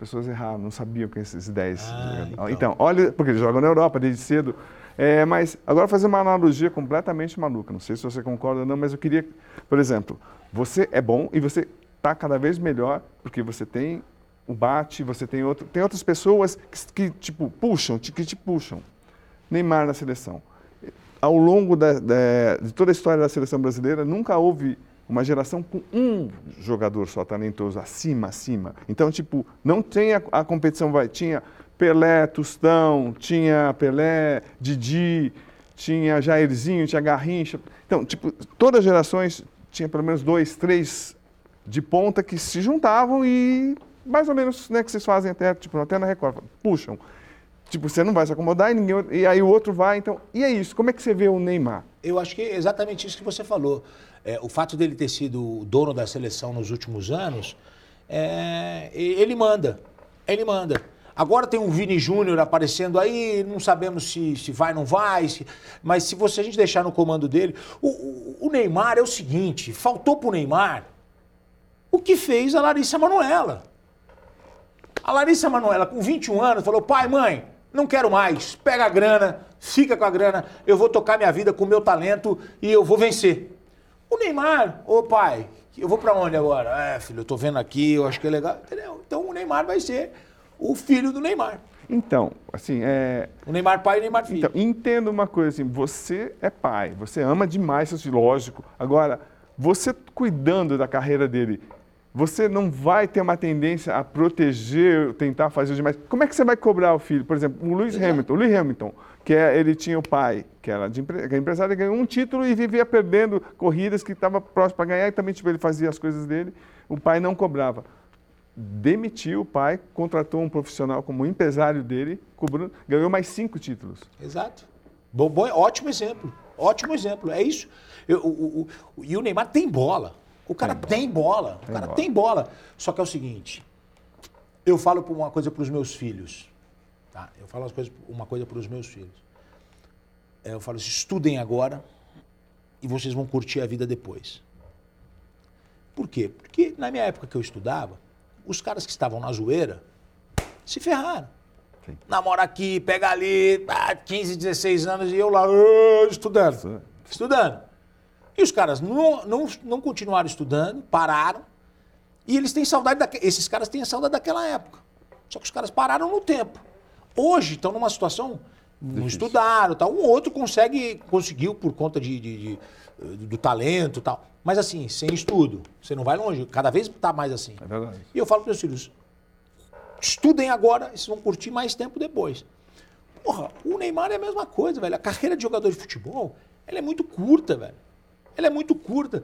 pessoas erraram, não sabiam quem esses 10. Ah, então. então. olha, porque eles jogam na Europa desde cedo. É, mas agora fazer uma analogia completamente maluca. Não sei se você concorda ou não, mas eu queria, por exemplo, você é bom e você está cada vez melhor porque você tem o bate, você tem outro, tem outras pessoas que, que tipo puxam, que te puxam. Neymar na seleção. Ao longo da, da, de toda a história da seleção brasileira, nunca houve uma geração com um jogador só talentoso, acima, acima. Então, tipo, não tem a, a competição, vai, tinha Pelé, Tustão, tinha Pelé, Didi, tinha Jairzinho, tinha Garrincha. Então, tipo, todas as gerações tinha pelo menos dois, três de ponta que se juntavam e mais ou menos, né, que vocês fazem até, tipo, até na Record, puxam. Tipo, você não vai se acomodar e ninguém, e aí o outro vai, então, e é isso. Como é que você vê o Neymar? Eu acho que é exatamente isso que você falou é, o fato dele ter sido dono da seleção nos últimos anos, é, ele manda. Ele manda. Agora tem um Vini Júnior aparecendo aí, não sabemos se, se vai não vai, se, mas se você a gente deixar no comando dele. O, o, o Neymar é o seguinte: faltou pro Neymar o que fez a Larissa Manoela. A Larissa Manoela, com 21 anos, falou: pai, mãe, não quero mais, pega a grana, fica com a grana, eu vou tocar minha vida com o meu talento e eu vou vencer. O Neymar, ô pai, eu vou para onde agora? É, filho, eu tô vendo aqui, eu acho que é legal. Entendeu? Então o Neymar vai ser o filho do Neymar. Então, assim, é. O Neymar pai e o Neymar filho. Então, entenda uma coisa assim, você é pai, você ama demais seu filho, lógico. Agora, você cuidando da carreira dele, você não vai ter uma tendência a proteger, tentar fazer demais. Como é que você vai cobrar o filho? Por exemplo, o Lewis Hamilton. O Lewis Hamilton que é, ele tinha o pai, que era, de, que era empresário, ganhou um título e vivia perdendo corridas que estava próximo para ganhar, e também tipo, ele fazia as coisas dele, o pai não cobrava. Demitiu o pai, contratou um profissional como empresário dele, cobrou, ganhou mais cinco títulos. Exato. Bom, bom, ótimo exemplo. Ótimo exemplo. É isso. Eu, o, o, e o Neymar tem bola. O cara tem bola. Tem bola. O cara tem bola. Só que é o seguinte: eu falo uma coisa para os meus filhos. Tá? Eu falo coisas, uma coisa para os meus filhos. É, eu falo assim, estudem agora e vocês vão curtir a vida depois. Por quê? Porque na minha época que eu estudava, os caras que estavam na zoeira se ferraram. Sim. Namora aqui, pega ali, ah, 15, 16 anos e eu lá ah, estudando. Estudando. E os caras não, não, não continuaram estudando, pararam. E eles têm saudade daquele. Esses caras têm saudade daquela época. Só que os caras pararam no tempo. Hoje estão numa situação, não estudaram, tal. um outro consegue, conseguiu por conta de, de, de do talento tal. Mas assim, sem estudo, você não vai longe. Cada vez está mais assim. É verdade. E eu falo para meus filhos, estudem agora, vocês vão curtir mais tempo depois. Porra, o Neymar é a mesma coisa, velho. A carreira de jogador de futebol, ela é muito curta, velho. Ela é muito curta.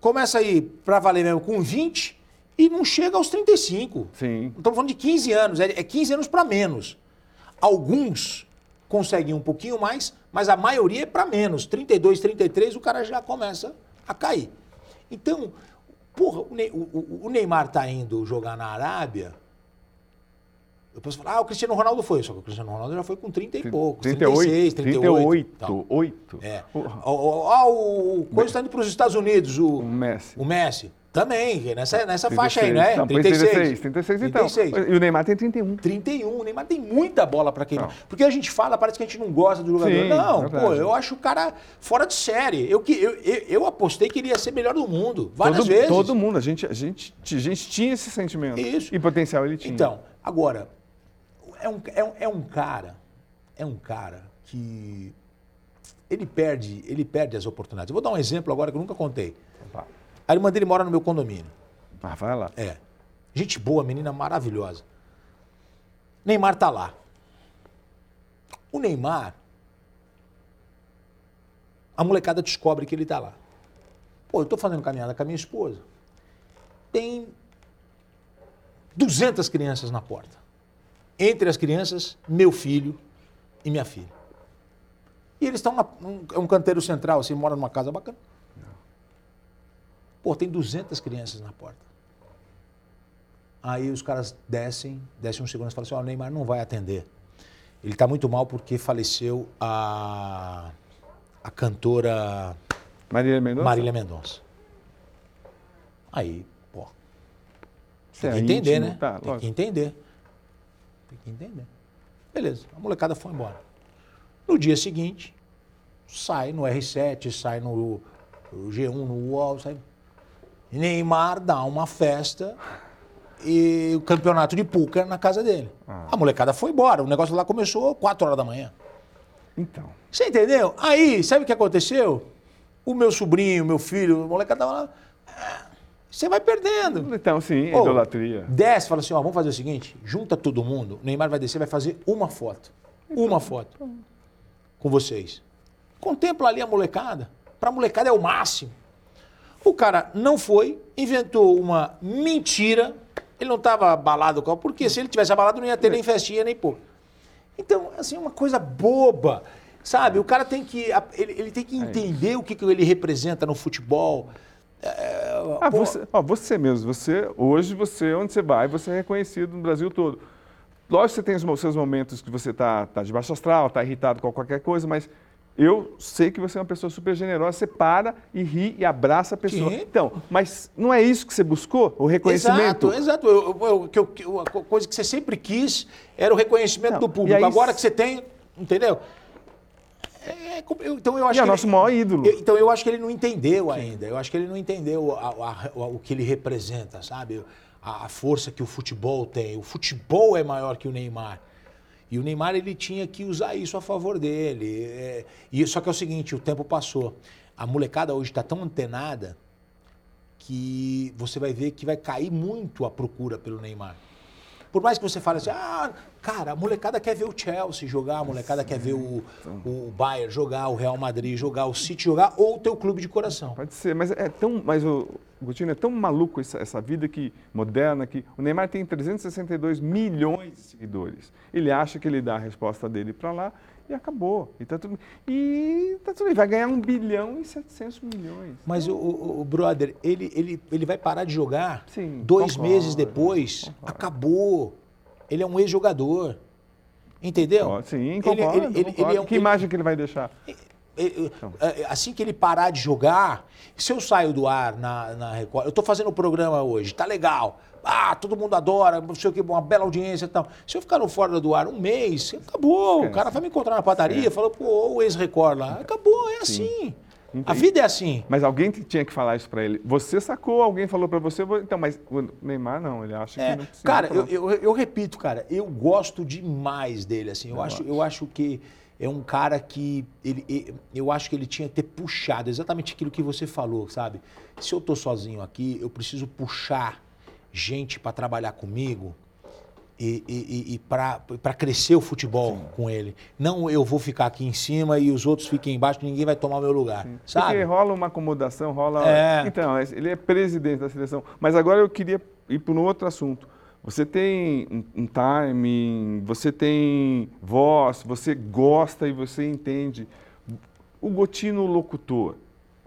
Começa aí, para valer mesmo, com 20 e não chega aos 35. Sim. Estamos falando de 15 anos, é, é 15 anos para menos. Alguns conseguem um pouquinho mais, mas a maioria é para menos. 32, 33, o cara já começa a cair. Então, porra, o, Ney, o, o Neymar tá indo jogar na Arábia. Eu posso falar, ah, o Cristiano Ronaldo foi. Só que o Cristiano Ronaldo já foi com 30 e poucos. 38, 36, 38. 38, tal. 8. É. Ó, ó, o coisa está indo para os Estados Unidos, o, O Messi. o Messi. Também, nessa, nessa 36. faixa aí, né? Não, põe 36, 36 então. 36. E o Neymar tem 31. 31. O Neymar tem muita bola para queimar. Não. Porque a gente fala, parece que a gente não gosta do jogador. Sim, não, verdade. pô, eu acho o cara fora de série. Eu, eu, eu, eu apostei que ele ia ser melhor do mundo. Várias todo, vezes. todo mundo, a gente, a, gente, a gente tinha esse sentimento. Isso. E potencial ele tinha. Então, agora, é um, é, um, é um cara, é um cara que ele perde, ele perde as oportunidades. Eu vou dar um exemplo agora que eu nunca contei. Tá. A irmã dele mora no meu condomínio. Ah, vai lá. É. Gente boa, menina maravilhosa. Neymar tá lá. O Neymar, a molecada descobre que ele tá lá. Pô, eu tô fazendo caminhada com a minha esposa. Tem 200 crianças na porta. Entre as crianças, meu filho e minha filha. E eles estão é um canteiro central, assim, mora numa casa bacana. Pô, tem 200 crianças na porta. Aí os caras descem, descem um segundo e falam assim, ó, o Neymar não vai atender. Ele está muito mal porque faleceu a, a cantora Marília Mendonça? Marília Mendonça. Aí, pô, tem é que entender, né? Tá, tem que entender. Tem que entender. Beleza, a molecada foi embora. No dia seguinte, sai no R7, sai no G1, no UOL, sai. Neymar dá uma festa e o campeonato de púquer na casa dele. Ah. A molecada foi embora. O negócio lá começou 4 horas da manhã. Então. Você entendeu? Aí, sabe o que aconteceu? O meu sobrinho, meu filho, o molecada tava lá. "Ah, Você vai perdendo. Então, sim, Ô, idolatria. Desce, fala assim, ó, vamos fazer o seguinte, junta todo mundo, o Neymar vai descer, vai fazer uma foto. Uma foto. Com vocês. Contempla ali a molecada. Pra molecada é o máximo. O cara não foi, inventou uma mentira. Ele não estava abalado com porque se ele tivesse abalado não ia ter nem festinha, nem pô. Então, assim, é uma coisa boba. Sabe? O cara tem que. Ele, ele tem que entender o que, que ele representa no futebol. Ah, você, ó, você mesmo, você, hoje você, onde você vai, você é reconhecido no Brasil todo. Lógico que você tem os seus momentos que você está tá de baixo astral, está irritado com qualquer coisa, mas eu sei que você é uma pessoa super generosa, você para e ri e abraça a pessoa. Então, mas não é isso que você buscou? O reconhecimento? Exato, exato. Eu- eu- eu- a co- coisa que você sempre quis era o reconhecimento Não, do público. aí- Agora que você tem, entendeu? É, é, então eu acho E é que nosso ele- maior ídolo. eu- então eu acho que ele não entendeu ainda. Eu acho que ele não entendeu a- a- a- o que ele representa, sabe? A, a força que o futebol tem. O futebol é maior que o Neymar. E o Neymar ele tinha que usar isso a favor dele. É, e só que é o seguinte, o tempo passou. A molecada hoje está tão antenada que você vai ver que vai cair muito a procura pelo Neymar. Por mais que você fale assim, ah, cara, a molecada quer ver o Chelsea jogar, a molecada quer ver o, o Bayern jogar, o Real Madrid jogar, o City jogar, ou o teu clube de coração. Pode ser, mas é tão, mas o Coutinho é tão maluco essa, essa vida que moderna que o Neymar tem 362 milhões de seguidores. Ele acha que ele dá a resposta dele para lá e acabou. E tá tudo, e tá tudo bem, vai ganhar 1 bilhão e 700 milhões. Mas o, o- o brother, ele, ele, ele vai parar de jogar Sim, dois concordo, meses depois, acabou. Ele é um ex-jogador. Entendeu? Sim, Ele- concordo, ele- ele- concordo. ele é um- que ele- imagem que ele vai deixar? É, é, Assim que ele parar de jogar, se eu saio do ar na, na Record, eu tô fazendo o programa hoje, tá legal. Ah, todo mundo adora, não sei o que, uma bela audiência e tal. Se eu ficar no fora do ar um mês, acabou. O cara vai me encontrar na padaria, falou, pô, o ex-Record lá. Acabou, é assim. A vida é assim. Mas alguém que tinha que falar isso para ele. Você sacou, alguém falou para você, vo- então, mas o Neymar não, ele acha É, que não precisa. cara, eu, eu, eu repito, cara, eu gosto demais dele, assim. Eu, acho, eu acho que é um cara que ele, eu acho que ele tinha que ter puxado exatamente aquilo que você falou, sabe? Se eu tô sozinho aqui, eu preciso puxar gente para trabalhar comigo e, e, e, para crescer o futebol com ele. Não eu vou ficar aqui em cima e os outros fiquem embaixo, ninguém vai tomar meu lugar, sabe? Porque rola uma acomodação, rola. É. Então, ele é presidente da seleção. Mas agora eu queria ir para um outro assunto. Você tem um, um timing, você tem voz, você gosta e você entende. O Gotino locutor,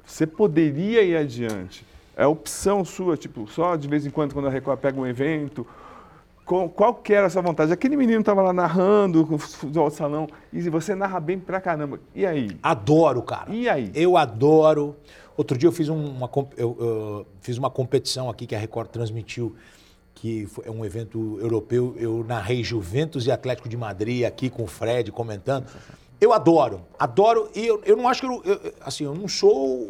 você poderia ir adiante. É opção sua, tipo, só de vez em quando, quando a Record pega um evento, qual, qual que era a sua vontade? Aquele menino estava lá narrando com o salão, e você narra bem pra caramba. E aí? Adoro, cara. E aí? Eu adoro. Outro dia eu fiz uma, eu, eu fiz uma competição aqui que a Record transmitiu, que é um evento europeu. Eu narrei Juventus e Atlético de Madrid aqui com o Fred comentando. Eu adoro, adoro. E eu, eu não acho que eu, eu, assim, eu não sou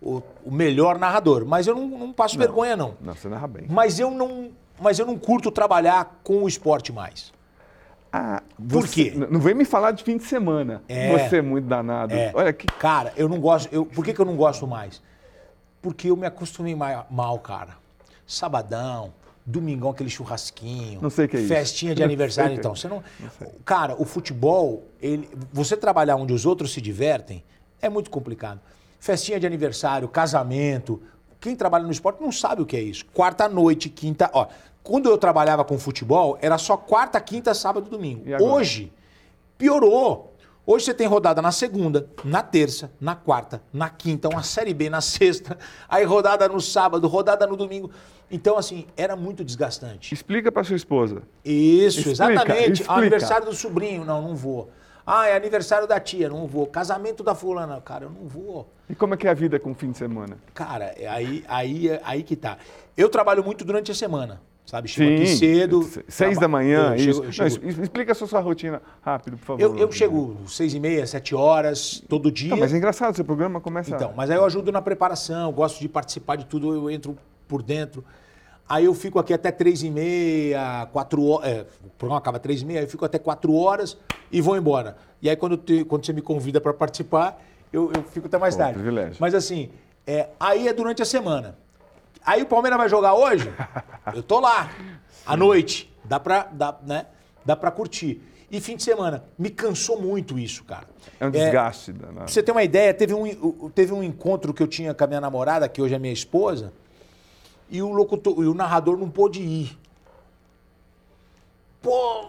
o, o melhor narrador, mas eu não, não passo Não. vergonha, não. Não, você narra bem. Mas eu não, mas eu não curto trabalhar com o esporte mais. Ah, Por você- quê? Não vem me falar de fim de semana. É. Você é muito danado. É. Olha que. Cara, eu não gosto. Eu, por que, que eu não gosto mais? Porque eu me acostumei ma- mal, cara. Sabadão, domingão, aquele churrasquinho. Não sei o que é isso. Festinha de Não aniversário, sei o que é então. Você não. Cara, o futebol, ele, você trabalhar onde os outros se divertem é muito complicado. Festinha de aniversário, casamento. Quem trabalha no esporte não sabe o que é isso. Quarta noite, quinta. Ó, quando eu trabalhava com futebol, era só quarta, quinta, sábado domingo. E agora? Hoje, piorou. Hoje você tem rodada na segunda, na terça, na quarta, na quinta, uma série B na sexta, aí rodada no sábado, rodada no domingo. Então, assim, era muito desgastante. Explica para sua esposa. Isso, Explica, exatamente. explica. Ah, aniversário do sobrinho, não, não vou. Ah, é aniversário da tia, não vou. Casamento da fulana, cara, eu não vou. E como é que é a vida com o fim de semana? Cara, é aí, aí, aí que tá. Eu trabalho muito durante a semana, sabe? Chego aqui cedo. se- Seis da manhã, eu isso. chego- eu chego- Não, explica a sua, rotina rápido, por favor. eu, eu chego seis e meia, sete horas, todo dia. Mas é engraçado, seu programa começa. Então, mas aí eu ajudo na preparação, gosto de participar de tudo, eu entro por dentro. Aí eu fico aqui até três e meia, quatro horas. É, o programa acaba três e meia, eu fico até quatro horas e vou embora. E aí quando, te- quando você me convida para participar, eu, eu fico até mais Pô, tarde. privilégio. Mas assim, é, aí é durante a semana. Aí o Palmeiras vai jogar hoje, eu tô lá, à noite. Dá pra, dá, né? dá pra curtir. E fim de semana. Me cansou muito isso, cara. É um desgaste. danado. Pra você ter uma ideia, teve um, teve um encontro que eu tinha com a minha namorada, que hoje é minha esposa, e o locutor, e o narrador não pôde ir. Pô,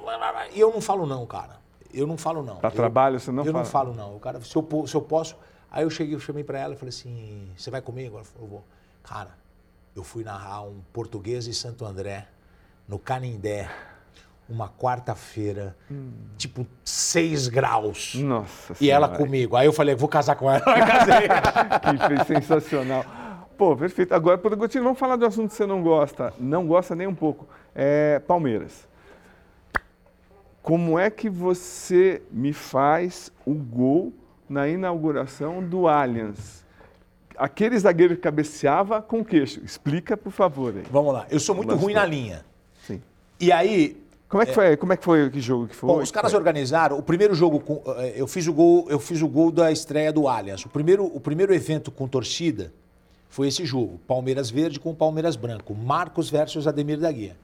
e eu não falo não, cara. Eu não falo não. Eu- trabalho, você não eu fala? não falo não. O cara, se eu, se eu posso. Aí eu cheguei, eu chamei pra ela e falei assim: você vai comigo? Ela falou: vou. Cara, eu fui narrar um português e Santo André, no Canindé, uma quarta-feira, tipo 6 graus. Nossa E ela Senhora, comigo. Aí eu falei, vou casar com ela. Eu. Que fez sensacional. Pô, perfeito. Agora, por Agostinho, vamos falar do assunto que você não gosta. Não gosta nem um pouco. É Palmeiras. Como é que você me faz o gol na inauguração do Allianz? Aquele zagueiro que cabeceava com queixo. Explica, por favor. Aí. Vamos lá. Eu sou muito ruim na linha. Sim. E aí, Como é que foi? Como é que foi que jogo que foi? bom, os caras organizaram. O primeiro jogo, com, eh, eu fiz o gol, eu fiz o gol da estreia do Allianz. O primeiro, o primeiro evento com torcida foi esse jogo, Palmeiras Verde com Palmeiras Branco, Marcos versus Ademir da Guia.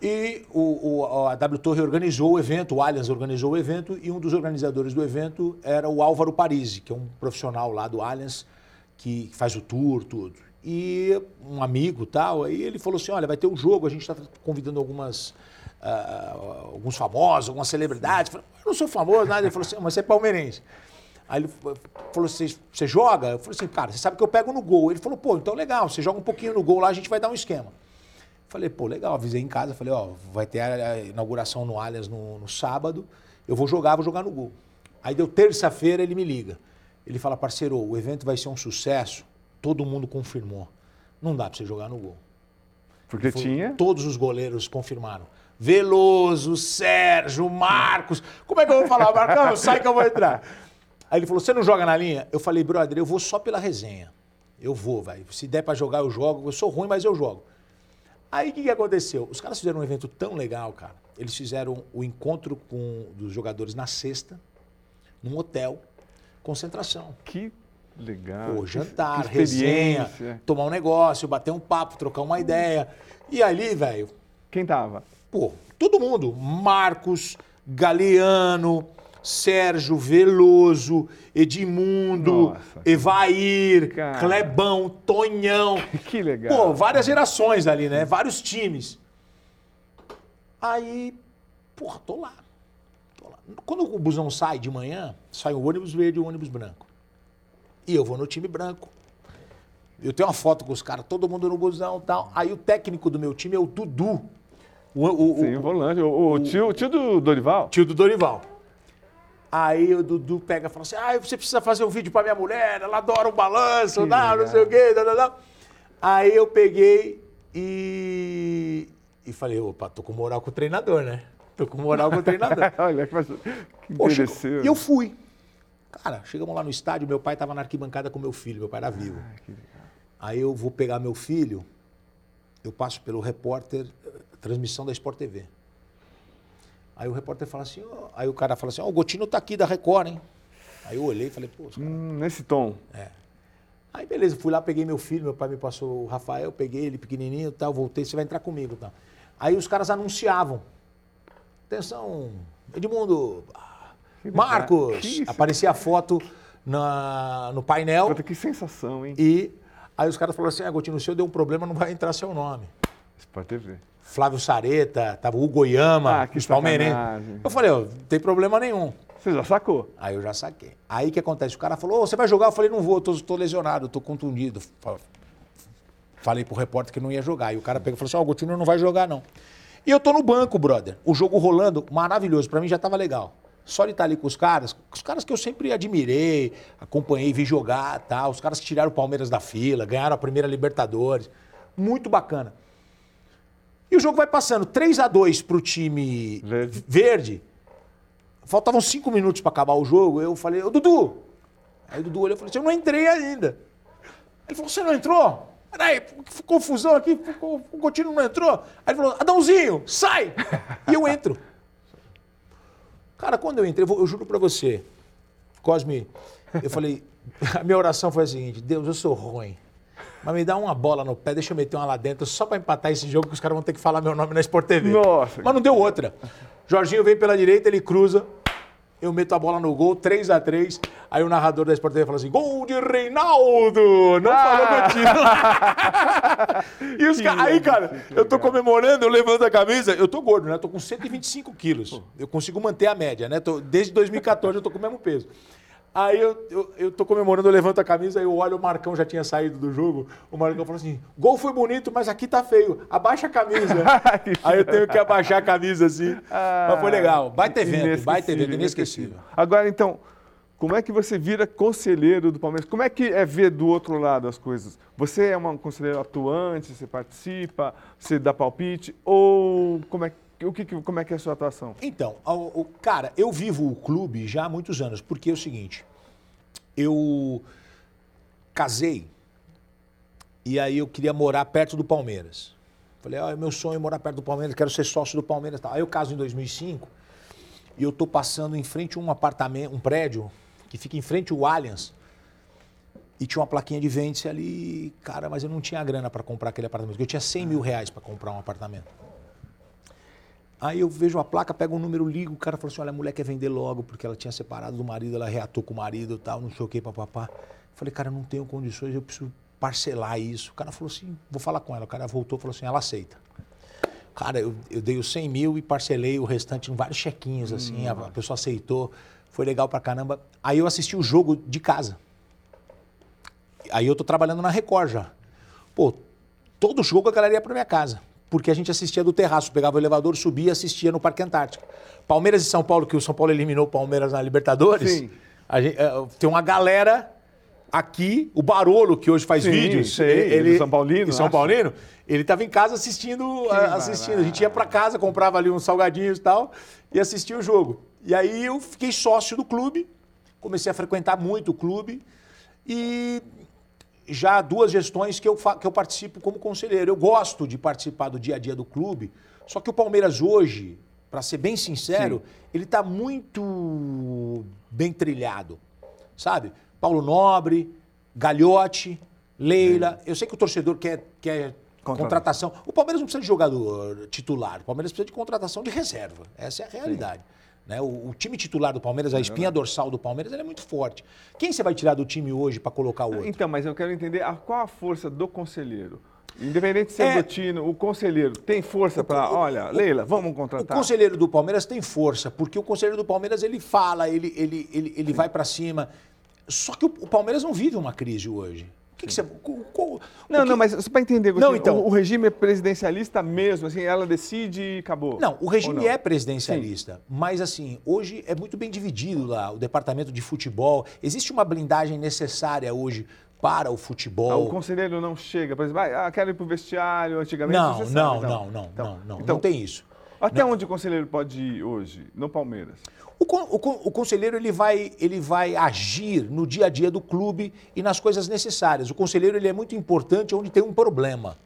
E o, o- a W Torre organizou o evento, o Allianz organizou o evento, e um dos organizadores do evento era o Álvaro Parisi, que é um profissional lá do Allianz, que faz o tour, tudo. E um amigo tal, aí ele falou assim: olha, vai ter um jogo, a gente está convidando algumas. ah, alguns famosos, algumas celebridades. Eu eu não sou famoso, nada. Ele falou assim, mas você é palmeirense. Aí ele falou assim: você joga? Eu falei assim, cara, você sabe que eu pego no gol. Ele falou, pô, então legal, você joga um pouquinho no gol lá, a gente vai dar um esquema. Falei, pô, legal, avisei em casa, falei, ó, vai ter a inauguração no Allianz no, no sábado, eu vou jogar, vou jogar no gol. Aí deu terça-feira, ele me liga. Ele fala, parceiro, o evento vai ser um sucesso, todo mundo confirmou. Não dá pra você jogar no gol. Porque Foi- tinha. Todos os goleiros confirmaram. Veloso, Sérgio, Marcos. Como é que eu vou falar, Marcão? Sai que eu vou entrar. Aí ele falou: Você não joga na linha? Eu falei, brother, eu vou só pela resenha. Eu vou, velho. Se der pra jogar, eu jogo. Eu sou ruim, mas eu jogo. Aí o que, que aconteceu? Os caras fizeram um evento tão legal, cara. Eles fizeram o encontro com dos jogadores na sexta, num hotel, concentração. Que legal. Pô, jantar, que resenha, tomar um negócio, bater um papo, trocar uma ideia. E ali, velho, Quem tava? pô, todo mundo. Marcos, Galeano, Sérgio, Veloso, Edmundo, Nossa. Evair, Cara. Clebão, Tonhão. Que legal. Pô, várias gerações ali, né? Vários times. Aí, porra, tô lá. Tô lá. Quando o busão sai de manhã, sai o ônibus verde e o ônibus branco. E eu vou no time branco. Eu tenho uma foto com os caras, todo mundo no busão e tal. Aí o técnico do meu time é o Dudu. O, o- Sim, o volante. O, o tio, o tio do Dorival? tio do Dorival. Aí o Dudu pega e fala assim: ah, você precisa fazer um vídeo pra minha mulher, ela adora o balanço, não, não sei o quê. Dá, dá, dá. Aí eu peguei e. E falei, opa, tô com moral com o treinador, né? Tô com moral com o treinador. Olha, que, que interessante. E eu fui. Cara, chegamos lá no estádio, meu pai tava na arquibancada com meu filho, meu pai era vivo. Aí eu vou pegar meu filho, eu passo pelo repórter, eh, transmissão da Sport TV. Aí o repórter fala assim, ó, aí o cara fala assim, ó, o Gotino tá aqui da Record, hein? Aí eu olhei e falei, pô, os caras Hum, nesse tom. Aí beleza, fui lá, peguei meu filho, meu pai me passou o Rafael, peguei ele pequenininho e tal, voltei, você vai entrar comigo tal. Aí os caras anunciavam. Atenção, Edmundo, legal. Marcos, isso? aparecia a foto na, no painel Puta, que sensação, hein? e aí os caras falaram assim, ah, Gotino, o seu deu um problema, não vai entrar seu nome. Sport TV. Flávio Sareta, tava o Hugo Yama, Ah, os palmeirenses. Eu falei, ó, não tem problema nenhum. Você já sacou? Aí eu já saquei. Aí o que acontece? O cara falou, "Ô, você vai jogar? Eu falei, não vou, tô, tô lesionado, tô contundido. Fa- Falei pro repórter que não ia jogar. E o cara pegou e falou assim, ó, o Gotino não vai jogar, não. E eu tô no banco, brother. O jogo rolando, maravilhoso. Pra mim já tava legal. Só de estar ali com os caras, os caras que eu sempre admirei, acompanhei, vi jogar, tal. Os caras que tiraram o Palmeiras da fila, ganharam a primeira Libertadores. Muito bacana. E o jogo vai passando 3 a 2 pro time Verde. verde. Faltavam cinco minutos para acabar o jogo. Eu falei, ô Dudu. Aí o Dudu olhou e falou assim: eu não entrei ainda. Ele falou: você não entrou? Peraí, confusão aqui, o Coutinho não entrou. Aí ele falou: Adãozinho, sai! E eu entro. Cara, quando eu entrei, eu juro para você, Cosme, eu falei: a minha oração foi a seguinte: Deus, eu sou ruim. Mas me dá uma bola no pé, deixa eu meter uma lá dentro, só para empatar esse jogo que os caras vão ter que falar meu nome na Sport TV. Nossa. Mas não deu outra. Jorginho vem pela direita, ele cruza. Eu meto a bola no gol, 3 a 3 Aí o narrador da Sport TV fala assim: gol de Reinaldo! Não falou Coutinho. e os ca... Aí, cara, eu tô comemorando, eu levanto a camisa. Eu tô gordo, né? Eu tô com 125 quilos. Eu consigo manter a média, né? Tô- Desde 2014 eu tô com o mesmo peso. Aí eu, eu, eu tô comemorando, eu levanto a camisa, aí eu olho, o Marcão já tinha saído do jogo. O Marcão falou assim: gol foi bonito, mas aqui tá feio. Abaixa a camisa. aí eu tenho que abaixar a camisa assim. mas foi legal. Baita evento, baita evento, inesquecível. Agora, então, como é que você vira conselheiro do Palmeiras? Como é que é ver do outro lado as coisas? Você é um conselheiro atuante, você participa, você dá palpite? Ou como é, o que, como é que é a sua atuação? Então, o, o- cara, eu vivo o clube já há muitos anos, porque é o seguinte, eu casei e aí eu queria morar perto do Palmeiras. Falei, ó, é meu sonho morar perto do Palmeiras, quero ser sócio do Palmeiras tal. Aí eu caso em 2005 e eu tô passando em frente a um apartamento, um prédio que fica em frente ao Allianz. E tinha uma plaquinha de vende-se ali, cara, mas eu não tinha grana para comprar aquele apartamento, eu tinha 100 mil reais para comprar um apartamento. Aí eu vejo a placa, pego um número, ligo, o cara falou assim: olha, a mulher quer vender logo, porque ela tinha separado do marido, ela reatou com o marido e tal, não sei o que, papapá. Falei, cara, não tenho condições, eu preciso parcelar isso. O cara falou assim: vou falar com ela. O cara voltou e falou assim: ela aceita. Cara, eu, eu dei os 100 mil e parcelei o restante em vários chequinhos, assim, a, a pessoa aceitou, foi legal pra caramba. Aí eu assisti o jogo de casa. Aí eu tô trabalhando na Record já. Pô, todo jogo a galera ia pra minha casa. Porque a gente assistia do terraço, pegava o elevador, subia e assistia no Parque Antártico. Palmeiras e São Paulo, que o São Paulo eliminou o Palmeiras na Libertadores. Sim. gente- eh, tem uma galera aqui, o Barolo, que hoje faz Sim, vídeos. sei, do São Paulino, São acho. Paulino, ele estava em casa assistindo, a- assistindo. A gente ia para casa, comprava ali uns salgadinhos e tal, e assistia o jogo. E aí eu fiquei sócio do clube, comecei a frequentar muito o clube e já duas gestões que eu, que eu participo como conselheiro. Eu gosto de participar do dia a dia do clube, só que o Palmeiras hoje, para ser bem sincero, ele está muito bem trilhado, sabe? Paulo Nobre, Galhote, Leila. Eu sei que o torcedor quer, quer Contratação. O Palmeiras não precisa de jogador titular, o Palmeiras precisa de contratação de reserva. Essa é a realidade. Né? O, o, time titular do Palmeiras, a espinha dorsal do Palmeiras, é muito forte. Quem você vai tirar do time hoje para colocar o outro? Então, mas eu quero entender a, qual a força do conselheiro. Independente de ser é, Tino, o conselheiro tem força para, olha, Leila, vamos contratar. O conselheiro do Palmeiras tem força, porque o conselheiro do Palmeiras ele fala, ele, ele, ele, ele vai para cima. Só que o, o Palmeiras não vive uma crise hoje. O que, que você. Qual, não, que... não, mas só para entender, não, então, o, o, regime é presidencialista mesmo, assim, ela decide e acabou. Não, o regime é presidencialista, Sim. mas assim, hoje é muito bem dividido lá, o departamento de futebol. Existe uma blindagem necessária hoje para o futebol. Ah, o conselheiro não chega, por exemplo, ah, quero ir para o vestiário, antigamente não, não, não, não, não, então, não, não, então, não tem isso. Até não. onde o conselheiro pode ir hoje, no Palmeiras? O, o, o, conselheiro ele vai, ele vai agir no dia a dia do clube e nas coisas necessárias. O conselheiro ele é muito importante onde tem um problema,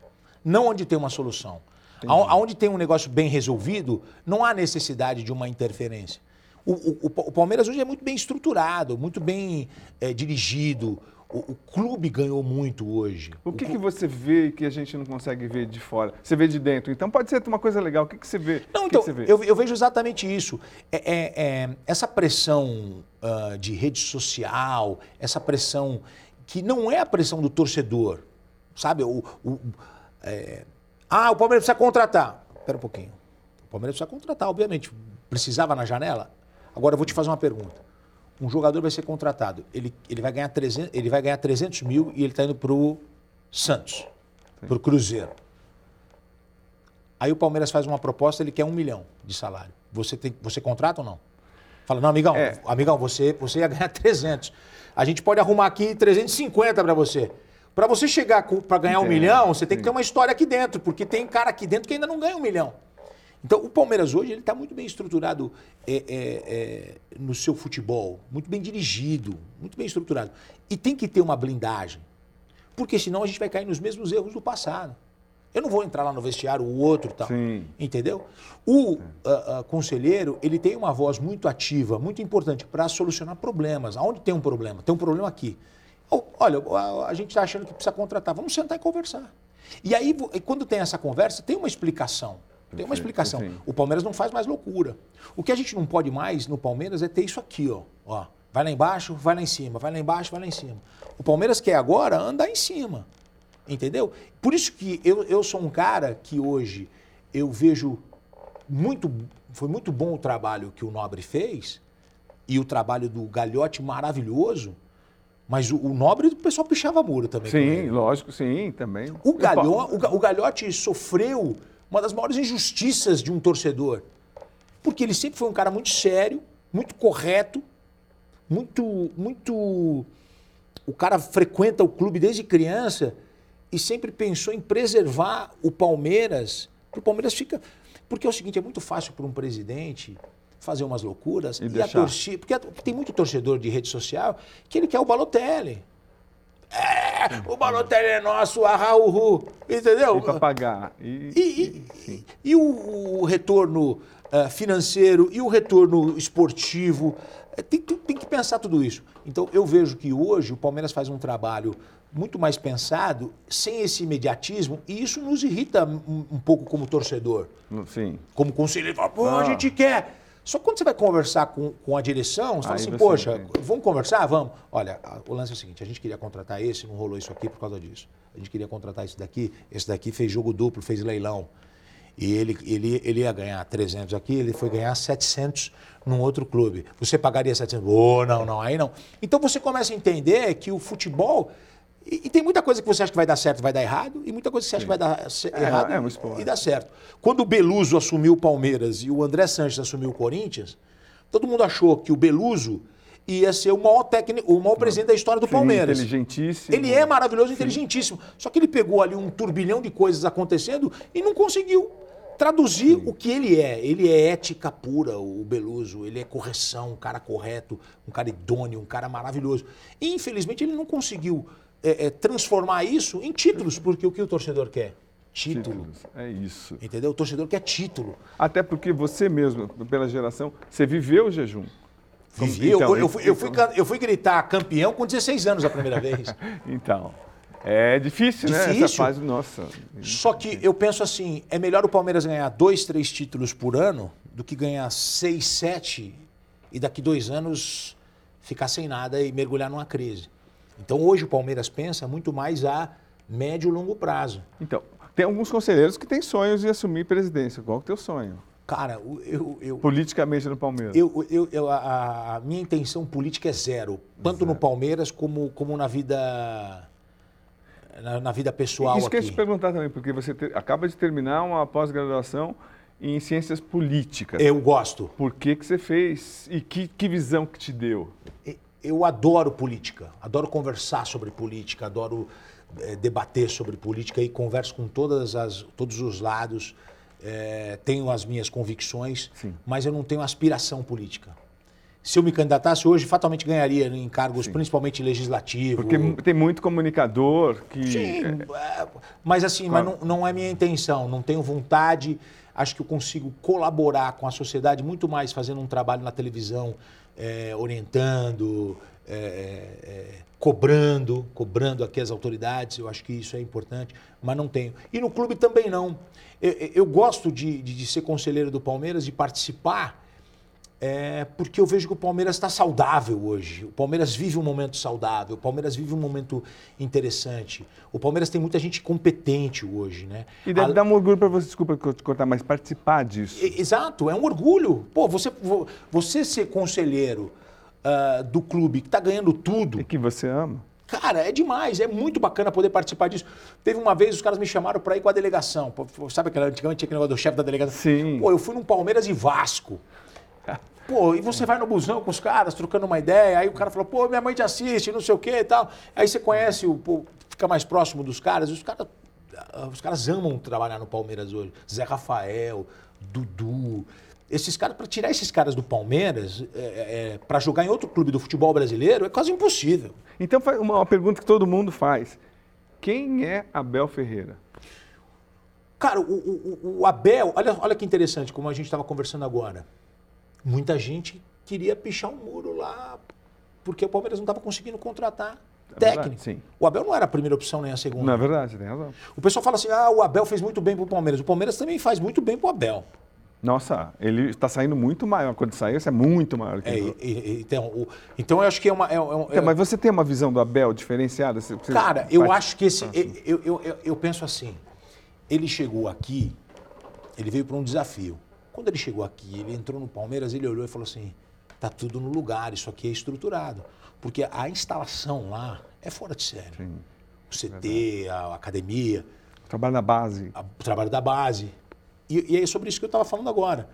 não onde tem uma solução. Aonde tem um negócio bem resolvido, não há necessidade de uma interferência. O, o, o Palmeiras hoje é muito bem estruturado, muito bem é, dirigido. O, o, clube ganhou muito hoje. O que, o que você vê que a gente não consegue ver de fora? Você vê de dentro. Então pode ser uma coisa legal. O que, que você vê? Não, então, vê? Eu, eu, vejo exatamente isso. É, é, é essa pressão uh, de rede social, essa pressão que não é a pressão do torcedor. Sabe? O, o é... Ah, o Palmeiras precisa contratar. Espera um pouquinho. O Palmeiras precisa contratar, obviamente. Precisava na janela? Agora eu vou te fazer uma pergunta um jogador vai ser contratado, ele, ele, vai, ganhar 300, ele vai ganhar 300 mil e ele está indo para o Santos, para o Cruzeiro. Aí o Palmeiras faz uma proposta, ele quer um milhão de salário. Você, tem, você contrata ou não? Fala, não, amigão, é. amigão, você, você ia ganhar 300. A gente pode arrumar aqui 350 para você. Para você chegar para ganhar um milhão, você tem que ter uma história aqui dentro, porque tem cara aqui dentro que ainda não ganha um milhão. Então, o Palmeiras hoje ele está muito bem estruturado é, é, é, no seu futebol, muito bem dirigido, muito bem estruturado. E tem que ter uma blindagem, porque senão a gente vai cair nos mesmos erros do passado. Eu não vou entrar lá no vestiário, o outro tal. Sim. Entendeu? O conselheiro, ele tem uma voz muito ativa, muito importante para solucionar problemas. Aonde tem um problema? Tem um problema aqui. Olha, a gente está achando que precisa contratar. Vamos sentar e conversar. E aí, quando tem essa conversa, tem uma explicação. Tem uma explicação. O Palmeiras não faz mais loucura. O que a gente não pode mais no Palmeiras é ter isso aqui, ó. ó. Vai lá embaixo, vai lá em cima, vai lá embaixo, vai lá em cima. O Palmeiras quer agora andar em cima. Entendeu? Por isso que eu, eu sou um cara que hoje eu vejo muito. Foi muito bom o trabalho que o Nobre fez e o trabalho do Galhote maravilhoso. Mas o, o Nobre, o pessoal pichava muro também. Sim, lógico, sim, também. O, Galho, o, o Galhote sofreu uma das maiores injustiças de um torcedor. Porque ele sempre foi um cara muito sério, muito correto, muito. muito. O cara frequenta o clube desde criança e sempre pensou em preservar o Palmeiras. O Palmeiras fica. Porque é o seguinte: é muito fácil para um presidente fazer umas loucuras e, e a torcida. Porque tem muito torcedor de rede social que ele quer o Balotelli. É, o Balotelli é nosso, a Raul, entendeu? E para pagar. E, e, e, e o, o, retorno uh, financeiro e o retorno esportivo. É, tem, tem, que pensar tudo isso. Então, eu vejo que hoje o Palmeiras faz um trabalho muito mais pensado, sem esse imediatismo, e isso nos irrita um, um pouco como torcedor. Sim. Como conselheiro, pô, a gente quer só que quando você vai conversar com, com a direção, você Aí fala assim, poxa, vamos conversar? Vamos. Olha, o lance é o seguinte, a gente queria contratar esse, não rolou isso aqui por causa disso. A gente queria contratar esse daqui, esse daqui fez jogo duplo, fez leilão. E ele, ele, ele ia ganhar 300 aqui, ele foi ganhar 700 num outro clube. Você pagaria 700? Oh, não, não, aí não. Então você começa a entender que o futebol e, e, tem muita coisa que você acha que vai dar certo e vai dar errado, e muita coisa que você acha Sim. que vai dar é, errado é, e, e dá certo. Quando o Beluso assumiu o Palmeiras e o André Sanches assumiu o Corinthians, todo mundo achou que o Beluso ia ser o maior técnico, o maior presidente da história do Sim, Palmeiras. Inteligentíssimo. Ele é maravilhoso, Sim. inteligentíssimo. Só que ele pegou ali um turbilhão de coisas acontecendo e não conseguiu traduzir Sim. o que ele é. Ele é ética pura, o Beluso. Ele é correção, um cara correto, um cara idôneo, um cara maravilhoso. E, infelizmente, ele não conseguiu é, é, transformar isso em títulos, porque o que o torcedor quer? Título. Títulos. É isso. Entendeu? O torcedor quer título. Até porque você mesmo, pela geração, você viveu o jejum. Vivi. Então, eu, eu, fui, eu, fui, eu fui gritar campeão com 16 anos a primeira vez. então. É difícil, né? Essa Difícil. fase, nossa. Só que eu penso assim, é melhor o Palmeiras ganhar dois, três títulos por ano do que ganhar seis, sete e daqui dois anos ficar sem nada e mergulhar numa crise. Então hoje o Palmeiras pensa muito mais a médio e longo prazo. Então, tem alguns conselheiros que têm sonhos de assumir presidência. Qual é o teu sonho? Cara, eu, eu, Politicamente no Palmeiras. eu, eu, eu- a, a minha intenção política é zero, tanto no Palmeiras como, como na vida na, na vida pessoal Isso que eu aqui. te perguntar também, porque você te- acaba de terminar uma pós-graduação em ciências políticas. Eu gosto. Por que, que você fez e que, que visão que te deu? Eu adoro política, adoro conversar sobre política, adoro eh, debater sobre política e converso com todas as, todos os lados. eh, tenho as minhas convicções, Sim. mas eu não tenho aspiração política. Se eu me candidatasse hoje, fatalmente ganharia em cargos, principalmente legislativos. Porque tem muito comunicador que. Sim, é, mas assim, mas Claro. não, não é minha intenção, não tenho vontade. Acho que eu consigo colaborar com a sociedade muito mais fazendo um trabalho na televisão, é, orientando, é, é, é, cobrando, cobrando aqui as autoridades. Eu acho que isso é importante, mas não tenho. E no clube também não. Eu, eu- gosto de, de- de ser conselheiro do Palmeiras, de participar, é, porque eu vejo que o Palmeiras está saudável hoje. O Palmeiras vive um momento saudável, o Palmeiras vive um momento interessante. O Palmeiras tem muita gente competente hoje, né? E deve A- dar um orgulho para você, desculpa que eu te cortar, mas participar disso. Exato, é um orgulho. Pô, você, vo- você ser conselheiro ah, do clube que está ganhando tudo, E que você ama. Cara, é demais, é muito bacana poder participar disso. Teve uma vez, os caras me chamaram para ir com a delegação. Pô, sabe aquela, antigamente tinha aquele negócio do chefe da delegação? Sim. Pô, eu fui num Palmeiras e Vasco. Pô, e você vai no busão com os caras, trocando uma ideia, aí o cara falou, pô, minha mãe te assiste, não sei o quê e tal. Aí você conhece, o, pô, fica mais próximo dos caras, os caras, os caras amam trabalhar no Palmeiras hoje. Zé Rafael, Dudu. Esses caras, para tirar esses caras do Palmeiras, é, para jogar em outro clube do futebol brasileiro, é quase impossível. Então, uma, uma pergunta que todo mundo faz: quem é Abel Ferreira? Cara, o, o- o- o Abel, olha, olha que interessante, como a gente estava conversando agora. Muita gente queria pichar um muro lá, porque o Palmeiras não estava conseguindo contratar É verdade, técnico. sim. O Abel não era a primeira opção nem a segunda. Não é verdade, você tem razão. O pessoal fala assim: ah, o Abel fez muito bem pro Palmeiras. O Palmeiras também faz muito bem pro Abel. Nossa, ele está saindo muito maior. Quando sair, isso é muito maior que É, ele. e- então, o- então eu acho que é uma. é- é um- Então, mas você tem uma visão do Abel diferenciada? Você- você Cara, eu parte- acho que esse. assim. Eu, eu, eu, eu penso assim. Ele chegou aqui, ele veio para um desafio. Quando ele chegou aqui, ele entrou no Palmeiras, ele olhou e falou assim: tá tudo no lugar, isso aqui é estruturado. Porque a instalação lá é fora de série. Sim. O CT, a academia, Trabalho na base. a- o trabalho da base. E, e é sobre isso que eu estava falando agora.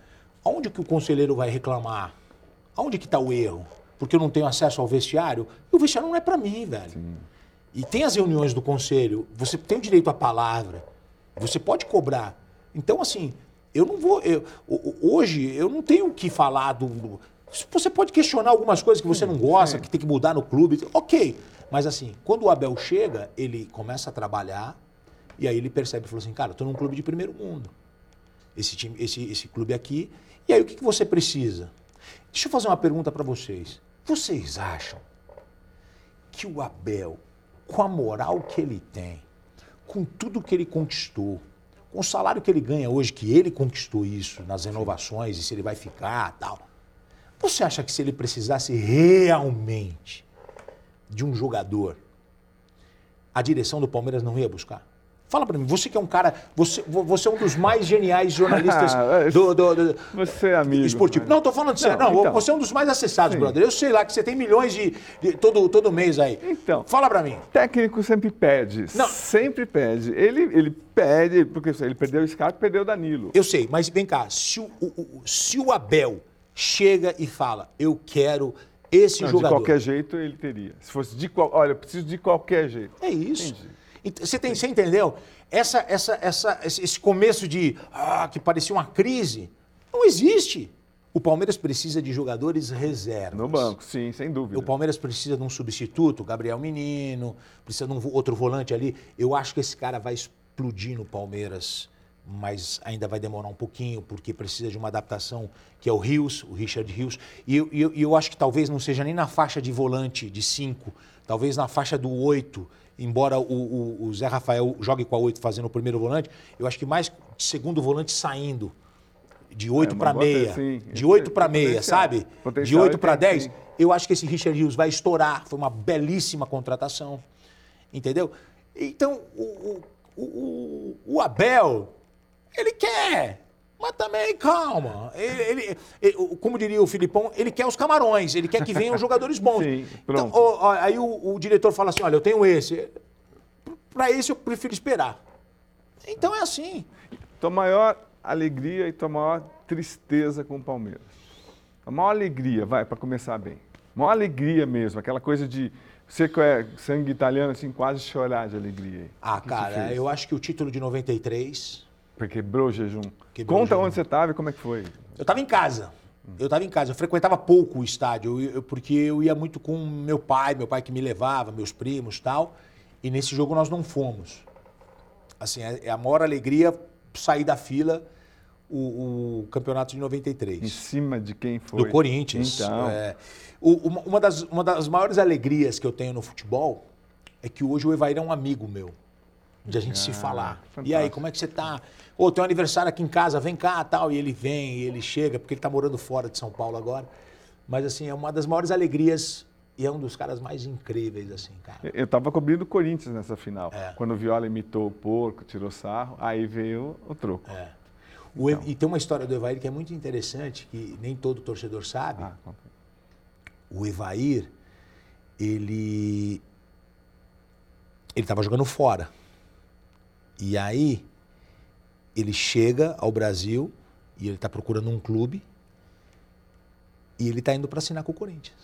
Aonde que o conselheiro vai reclamar? Aonde que está o erro? Porque eu não tenho acesso ao vestiário? E o vestiário não é para mim, velho. E tem as reuniões do conselho, você tem o direito à palavra, você pode cobrar. Então, assim, eu não vou. eu- hoje, eu não tenho o que falar do. Você pode questionar algumas coisas que você não gosta, que tem que mudar no clube, ok. Mas, assim, quando o Abel chega, ele começa a trabalhar e aí ele percebe e fala assim: cara, eu tô num clube de primeiro mundo. Esse, time, esse, esse clube aqui. E aí, o que, que você precisa? Deixa eu fazer uma pergunta para vocês. Vocês acham que o Abel, com a moral que ele tem, com tudo que ele conquistou, com o salário que ele ganha hoje, que ele conquistou isso nas renovações e se ele vai ficar tal, você acha que se ele precisasse realmente de um jogador, a direção do Palmeiras não ia buscar? Fala pra mim, você que é um cara, você, você é um dos mais geniais jornalistas do, do- do- Você é amigo. esportivo. mas- Não, tô falando sério. Não, então. você é um dos mais acessados, Sim. brother. Eu sei lá que você tem milhões de, de- todo, todo mês aí. Então. Fala pra mim. Técnico sempre pede. Não. Sempre pede. Ele, ele pede, porque ele perdeu o Scarpa e perdeu o Danilo. Eu sei, mas vem cá, se o, o- se o Abel chega e fala, eu quero esse Não, de jogador. qualquer jeito ele teria. Se fosse de qual, olha, eu preciso de qualquer jeito. É isso. Entendi. Você, tem, você entendeu? Essa, essa, essa, esse começo de ah, que parecia uma crise, não existe. O Palmeiras precisa de jogadores reservas. No banco, sim, sem dúvida. O Palmeiras precisa de um substituto, Gabriel Menino, precisa de um outro volante ali. Eu acho que esse cara vai explodir no Palmeiras, mas ainda vai demorar um pouquinho, porque precisa de uma adaptação, que é o Rios, o Richard Rios. E eu, eu, eu acho que talvez não seja nem na faixa de volante de 5, talvez na faixa do 8 embora o, o, o Zé Rafael jogue com a 8 fazendo o primeiro volante, eu acho que mais segundo volante saindo. De 8 É, para meia. sim. De 8 para meia, sabe? De Potencial 8 ele para tem, 10. sim. Eu acho que esse Richard Rios vai estourar. Foi uma belíssima contratação. Entendeu? Então, o, o, o, o Abel, ele quer. Mas também, calma. Ele, ele- ele- como diria o Filipão, ele quer os camarões. Ele quer que venham jogadores bons. Sim, Então, ó, ó, aí o, o diretor fala assim: olha, eu tenho esse. Para esse eu prefiro esperar. Então é assim. Tua maior alegria e tua maior tristeza com o Palmeiras. A maior alegria, vai, para começar bem. A maior alegria mesmo, aquela coisa de você que é sangue italiano, assim, quase chorar de alegria. Ah, cara, eu acho que o título de 93. Quebrou o jejum. Quebrou o Conta jejum. onde você estava e como é que foi. Eu estava em casa. Eu estava em casa. Eu frequentava pouco o estádio, eu- eu- porque eu ia muito com meu pai, meu pai que me levava, meus primos e tal. E nesse jogo nós não fomos. Assim, é é a maior alegria sair da fila o, o campeonato de Em 93. cima de quem foi? Do Corinthians. Então, É. O- uma, das, uma das maiores alegrias que eu tenho no futebol é que hoje o Evair é um amigo meu. De a gente se Ah, falar. E aí, fantástico. como é que você tá? Ô, tem um aniversário aqui em casa, vem cá tal. E ele vem, e ele chega, porque ele tá morando fora de São Paulo agora. Mas assim, é uma das maiores alegrias e é um dos caras mais incríveis, assim, cara. eu estava cobrindo o Corinthians nessa final. É. Quando o Viola imitou o porco, tirou sarro, aí veio o troco. É. O E- E tem uma história do Evair que é muito interessante, que nem todo torcedor sabe. Ah, aí. o Evair, ele ele estava jogando fora. E aí ele chega ao Brasil e ele está procurando um clube e ele está indo para assinar com o Corinthians.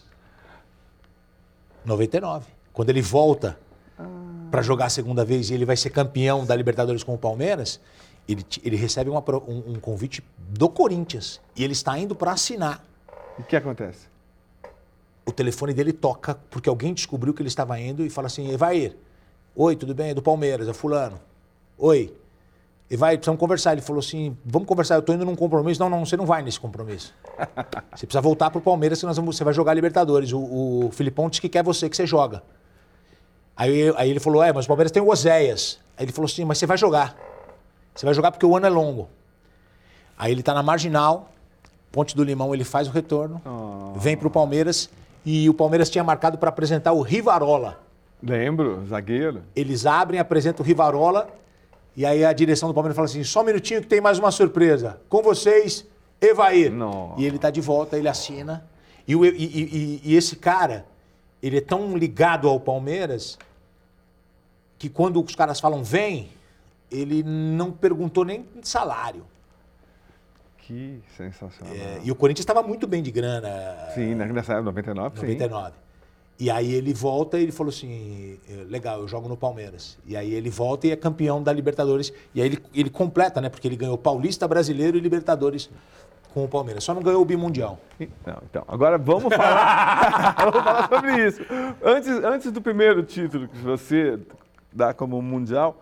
99. Quando ele volta para jogar a segunda vez e ele vai ser campeão da Libertadores com o Palmeiras, ele, ele recebe uma um, um convite do Corinthians e ele está indo para assinar E o que acontece? o telefone dele toca porque alguém descobriu que ele estava indo e fala assim: Evair, oi, tudo bem? É do Palmeiras, é Fulano. Oi. Evair, precisamos conversar. Ele falou assim: vamos conversar, eu estou indo num compromisso. Não, não, você não vai nesse compromisso. Você precisa voltar pro Palmeiras, vamos, você vai jogar Libertadores. O, o Filipão disse que quer você, que você joga. Aí, aí ele falou: é, mas o Palmeiras tem o Oséias. Aí ele falou assim: mas você vai jogar. Você vai jogar porque o ano é longo. Aí ele está na marginal, Ponte do Limão, ele faz o retorno, Oh. vem pro Palmeiras e o Palmeiras tinha marcado para apresentar o Rivarola. Lembro, zagueiro. Eles abrem, apresentam o Rivarola e aí a direção do Palmeiras fala assim: só um minutinho que tem mais uma surpresa. Com vocês, Evair. Nossa. E ele tá de volta, ele assina. E, o- e- e- e- esse cara, ele é tão ligado ao Palmeiras que quando os caras falam vem, ele não perguntou nem salário. Que sensacional. É, e o Corinthians estava muito bem de grana. Sim, né, nessa época, 99, sim. 99. E aí ele volta e ele falou assim: eh, legal, eu jogo no Palmeiras. E aí ele volta e é campeão da Libertadores. E aí ele, ele completa, né? Porque ele ganhou Paulista, Brasileiro e Libertadores com o Palmeiras. Só não ganhou o Bimundial. Não, então, agora vamos falar, vamos falar sobre isso. Antes, antes do primeiro título que você dá como mundial,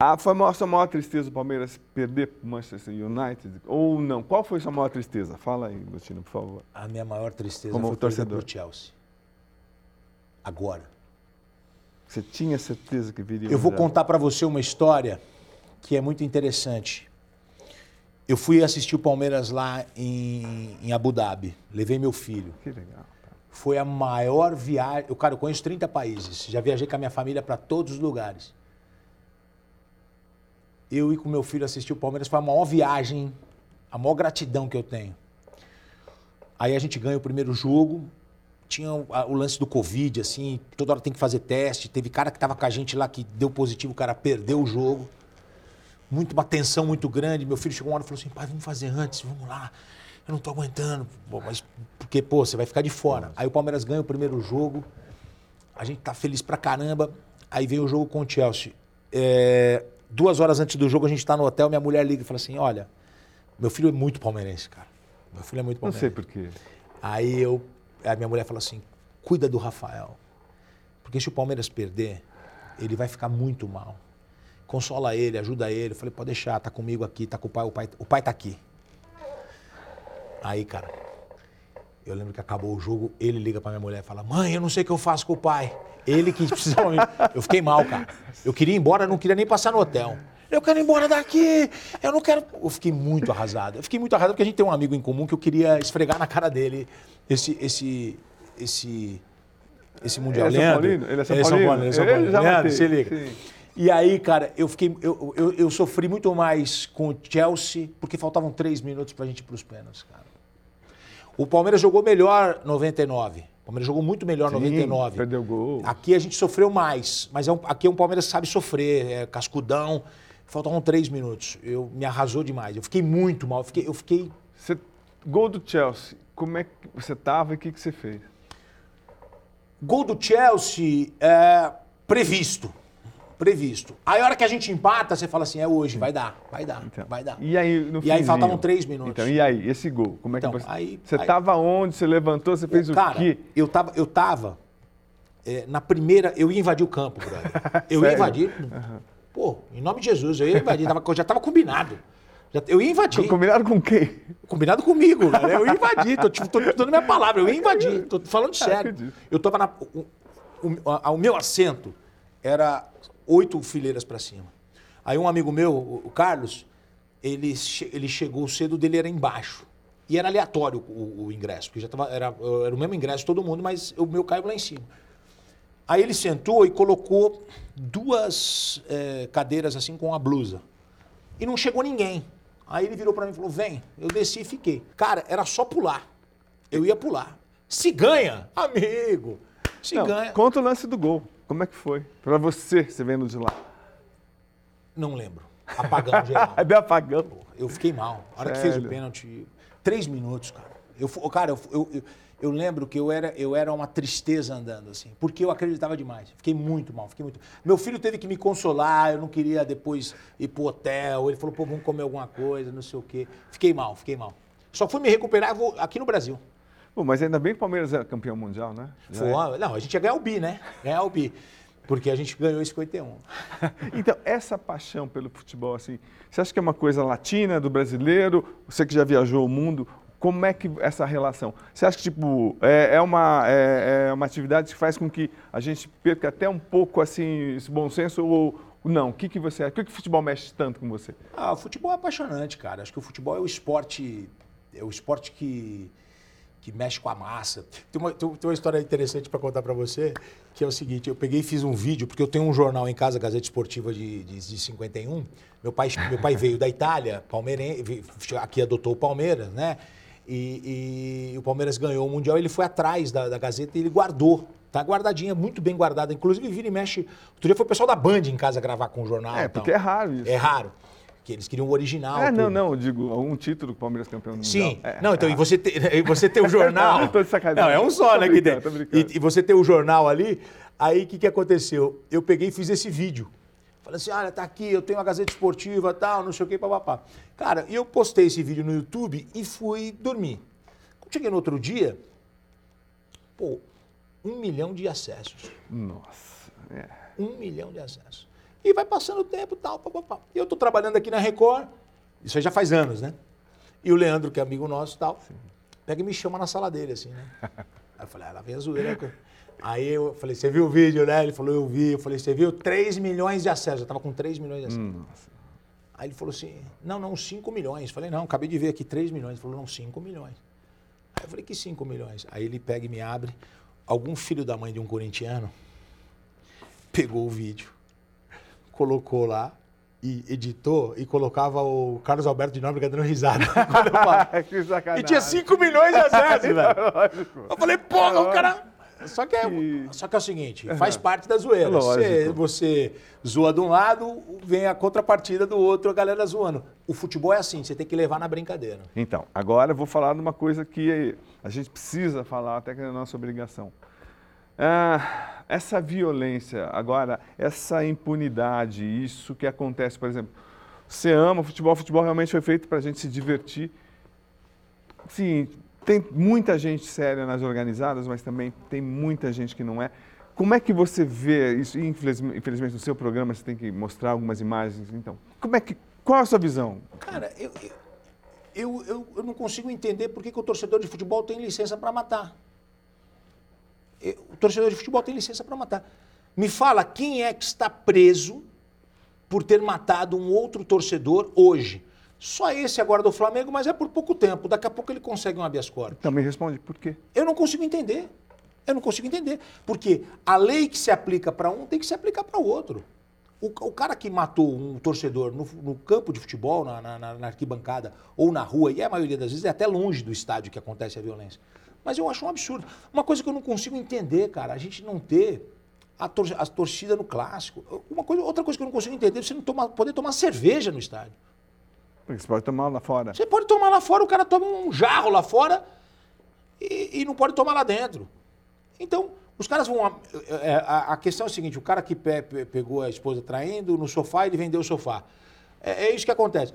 a foi a sua maior tristeza do Palmeiras perder para o Manchester United? Ou não? Qual foi sua maior tristeza? Fala aí, Lutino, por favor. A minha maior tristeza Como foi perder torcedor. pro Chelsea. Agora. Você tinha certeza que viria Eu vou contar para você uma história que é muito interessante. Eu fui assistir o Palmeiras lá em, em Abu Dhabi. Levei meu filho. Que legal. Foi a maior viagem. Eu, cara, eu conheço 30 países. Já viajei com a minha família para todos os lugares. Eu e com meu filho assistir o Palmeiras foi a maior viagem, a maior gratidão que eu tenho. Aí a gente ganha o primeiro jogo. Tinha o, lance do Covid, assim, toda hora tem que fazer teste. Teve cara que tava com a gente lá que deu positivo, o cara perdeu o jogo. Muito, uma tensão muito grande. Meu filho chegou uma hora e falou assim: pai, vamos fazer antes, vamos lá. Eu não tô aguentando. Pô, mas porque, pô, você vai ficar de fora. Aí o Palmeiras ganha o primeiro jogo. A gente tá feliz pra caramba. Aí vem o jogo com o Chelsea. É, duas horas antes do jogo, a gente tá no hotel, minha mulher liga e fala assim: olha, meu filho é muito palmeirense, cara. Meu filho é muito Não palmeirense. sei por quê. Aí eu, a minha mulher falou assim: cuida do Rafael. Porque se o Palmeiras perder, ele vai ficar muito mal. Consola ele, ajuda ele. Eu falei, pode deixar, tá comigo aqui, tá com o pai, o pai, o pai tá aqui. Aí, cara, Eu lembro que acabou o jogo, ele liga pra minha mulher e fala: Mãe, eu não sei o que eu faço com o pai. Ele que precisava. eu fiquei mal, cara. Eu queria ir embora, não queria nem passar no hotel. Eu quero ir embora daqui, eu não quero. Eu fiquei muito arrasado. Eu fiquei muito arrasado porque a gente tem um amigo em comum que eu queria esfregar na cara dele esse. esse, esse esse Mundial. Ele é São Paulino? Ele é São Paulino? Ele é São Paulino. Ele já Leandro, matei, se liga. sim. E aí, cara, eu fiquei. Eu, eu, eu sofri muito mais com o Chelsea, porque faltavam três minutos pra gente ir pros pênaltis, cara. O Palmeiras jogou melhor 99. O Palmeiras jogou muito melhor Sim, 99. perdeu gol. Aqui a gente sofreu mais, mas é um- aqui é um Palmeiras que sabe sofrer, é cascudão. Faltavam três minutos. Eu me arrasou demais. Eu fiquei muito mal. Eu fiquei, eu fiquei Você- gol do Chelsea, como é que você tava e o que, que você fez? Gol do Chelsea é previsto. Previsto. Aí a hora que a gente empata, você fala assim, é hoje, vai dar, vai dar, Então, vai dar. E aí, no E aí faltavam três minutos. Então, e aí, esse gol? Como é que Então, você. aí- você aí- tava onde? Você levantou, você fez o Cara, quê? eu tava, eu tava é, na primeira, eu ia invadir o campo, brother. Eu ia invadir. Pô, em nome de Jesus, eu ia invadir. Tava, já tava combinado. Já- eu ia invadir. Combinado com quem? Combinado comigo. Eu ia invadir. Tô, tô te dando minha palavra. Eu ia invadir. Tô falando sério. acredito. Eu tava na. O, o- o meu assento era oito fileiras pra cima. Aí um amigo meu, o, Carlos, ele, ele chegou cedo, o dele era embaixo. E era aleatório o, o ingresso, porque já tava, era, era o mesmo ingresso de todo mundo, mas o meu caiu lá em cima. Aí ele sentou e colocou duas eh, cadeiras assim com a blusa. E não chegou ninguém. Aí ele virou pra mim e falou: vem. Eu desci e fiquei. Cara, era só pular. Eu ia pular. Se ganha, amigo. Se Não, ganha. Conta o lance do gol. Como é que foi? Pra você, você vendo de lá. Não lembro. Apagão geral. É bem apagão. Eu fiquei mal. A hora que fez o Sério? pênalti. Três minutos, cara. Eu, cara, eu, eu, eu, eu lembro que eu era, eu era uma tristeza andando, assim, porque eu acreditava demais. Fiquei muito mal, fiquei muito. Meu filho teve que me consolar, eu não queria depois ir pro hotel. Ele falou, pô, vamos comer alguma coisa, não sei o quê. Fiquei mal, fiquei mal. Só fui me recuperar vou- aqui no Brasil. Pô, mas ainda bem que o Palmeiras é campeão mundial, né? Foi, é. Não, a gente ia ganhar o bi, né? Ganhar o bi. Porque a gente ganhou em 51. Então, essa paixão pelo futebol, assim, você acha que é uma coisa latina, do brasileiro? Você que já viajou o mundo, como é que essa relação? Você acha que, tipo, é, é uma, é, é uma atividade que faz com que a gente perca até um pouco, assim, esse bom senso ou não? O que, que você acha? Por que, que o futebol mexe tanto com você? Ah, o futebol é apaixonante, cara. Acho que o futebol é o esporte, é o esporte que, que mexe com a massa. Tem uma, tem uma história interessante para contar para você, que é o seguinte, eu peguei e fiz um vídeo, porque eu tenho um jornal em casa, Gazeta Esportiva de, de, de 51. Meu pai, meu pai veio da Itália, palmeirense, aqui adotou o Palmeiras, né? E, e o Palmeiras ganhou o Mundial, ele foi atrás da, da Gazeta e ele guardou. Tá guardadinha, muito bem guardada. Inclusive, vira e mexe. Outro dia foi o pessoal da Band em casa gravar com o jornal. É, porque é raro isso. É raro. Que eles queriam o original. É, não, tudo. não, eu digo, algum título que o Palmeiras campeão do Sim. mundial. É, não, então, é e você, ter, você ter o jornal. Não, tô de sacanagem. Não, é um só, Tô né, que tem. E, e você ter o jornal ali, aí o que, que aconteceu? Eu peguei e fiz esse vídeo. Falei assim, olha, tá aqui, eu tenho a Gazeta Esportiva tal, não sei o que, papapá. Cara, e eu postei esse vídeo no YouTube e fui dormir. Quando cheguei no outro dia, pô, um milhão de acessos. Nossa, é. Um milhão de acessos. E vai passando o tempo tal, papapá. E eu tô trabalhando aqui na Record, isso aí já faz anos, né? E o Leandro, que é amigo nosso e tal, pega e me chama na sala dele, assim, né? Aí eu falei, ah, lá vem a zoeira. Aí eu falei, você viu o vídeo, né? Ele falou, eu vi. Eu falei, você viu? 3 milhões de acessos. Eu tava com 3 milhões de acessos. Nossa. Aí ele falou assim, não, não, 5 milhões. Eu falei, não, acabei de ver aqui 3 milhões. Ele falou, não, 5 milhões. Aí eu falei, que 5 milhões? Aí ele pega e me abre. Algum filho da mãe de um corintiano pegou o vídeo, colocou lá e editou e colocava o Carlos Alberto de Nóbrega dando risada. e tinha 5 milhões de acessos, velho. Eu falei, porra, o cara. Só que, é, só que é o seguinte, faz parte da zoeira. Você, você zoa de um lado, vem a contrapartida do outro, a galera zoando. O futebol é assim, você tem que levar na brincadeira. Então, agora eu vou falar de uma coisa que a gente precisa falar, até que é a nossa obrigação. Ah, essa violência, agora, essa impunidade, isso que acontece, por exemplo, você ama futebol, futebol realmente foi feito para a gente se divertir. Sim, tem muita gente séria nas organizadas, mas também tem muita gente que não é. Como é que você vê isso? Infelizmente, infelizmente no seu programa você tem que mostrar algumas imagens. Então, como é que, qual é a sua visão? Cara, eu, eu, eu, eu não consigo entender por que, que o torcedor de futebol tem licença para matar. Eu- O torcedor de futebol tem licença para matar. Me fala quem é que está preso por ter matado um outro torcedor hoje. Só esse agora do Flamengo, mas é por pouco tempo. Daqui a pouco ele consegue um habeas corpus. Também responde, por quê? Eu não consigo entender. Eu não consigo entender. Porque a lei que se aplica para um tem que se aplicar para o outro. O, cara que matou um torcedor no, no campo de futebol, na, na- na- na arquibancada ou na rua, e a maioria das vezes é até longe do estádio que acontece a violência. Mas eu acho um absurdo. Uma coisa que eu não consigo entender, cara, a gente não ter a, tor a torcida no clássico. Uma coisa, outra coisa que eu não consigo entender é você não tomar, poder tomar cerveja no estádio. Porque você pode tomar lá fora. Você pode tomar lá fora, o cara toma um jarro lá fora e, e não pode tomar lá dentro. Então, os caras vão. A, é, a- a questão é a seguinte: o cara que pe- pe- pegou a esposa traindo no sofá, ele vendeu o sofá. É, é isso que acontece.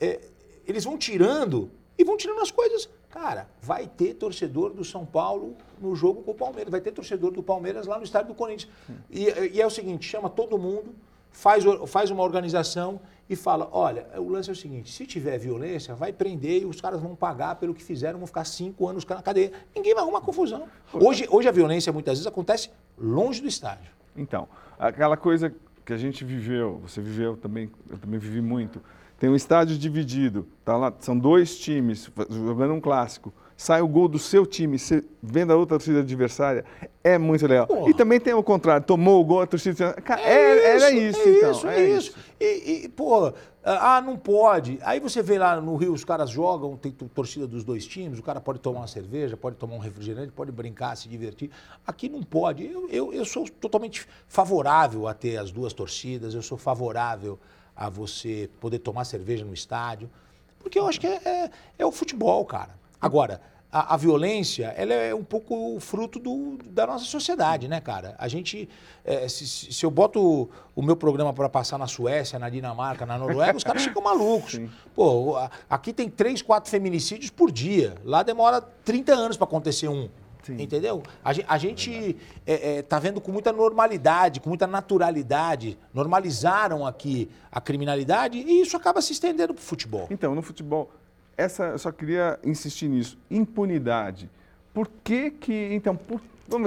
É, eles vão tirando e vão tirando as coisas. Cara, vai ter torcedor do São Paulo no jogo com o Palmeiras, vai ter torcedor do Palmeiras lá no estádio do Corinthians. E, e é o seguinte: chama todo mundo, faz, faz uma organização e fala: olha, o lance é o seguinte: se tiver violência, vai prender e os caras vão pagar pelo que fizeram, vão ficar cinco anos na cadeia. Ninguém vai arrumar confusão. Hoje, hoje a violência muitas vezes acontece longe do estádio. Então, aquela coisa que a gente viveu, você viveu também, eu também vivi muito. Tem um estádio dividido, tá lá, são dois times jogando um clássico. Sai o gol do seu time, você vendo a outra torcida adversária, é muito legal. Porra. E também tem o contrário, tomou o gol, a torcida. Cara, é- era isso, é então. Isso, é é isso. E, e, pô, ah, não pode. Aí você vê lá no Rio, os caras jogam, tem to- torcida dos dois times, o cara pode tomar uma cerveja, pode tomar um refrigerante, pode brincar, se divertir. Aqui não pode. Eu, eu, eu sou totalmente favorável a ter as duas torcidas, eu sou favorável a você poder tomar cerveja no estádio, porque eu acho que é, é, é o futebol, cara. Agora, a, a violência, ela é um pouco fruto do- da nossa sociedade, né, cara? A gente, é, se, se- eu boto o, o meu programa para passar na Suécia, na Dinamarca, na Noruega, os caras ficam malucos. Pô, a- aqui tem três, quatro feminicídios por dia. Lá demora 30 anos para acontecer um. Sim. Entendeu? A, a gente é, é, tá vendo com muita normalidade, com muita naturalidade. Normalizaram aqui a criminalidade e isso acaba se estendendo pro futebol. Então, no futebol, essa, eu só queria insistir nisso. Impunidade. Por que que, então, por,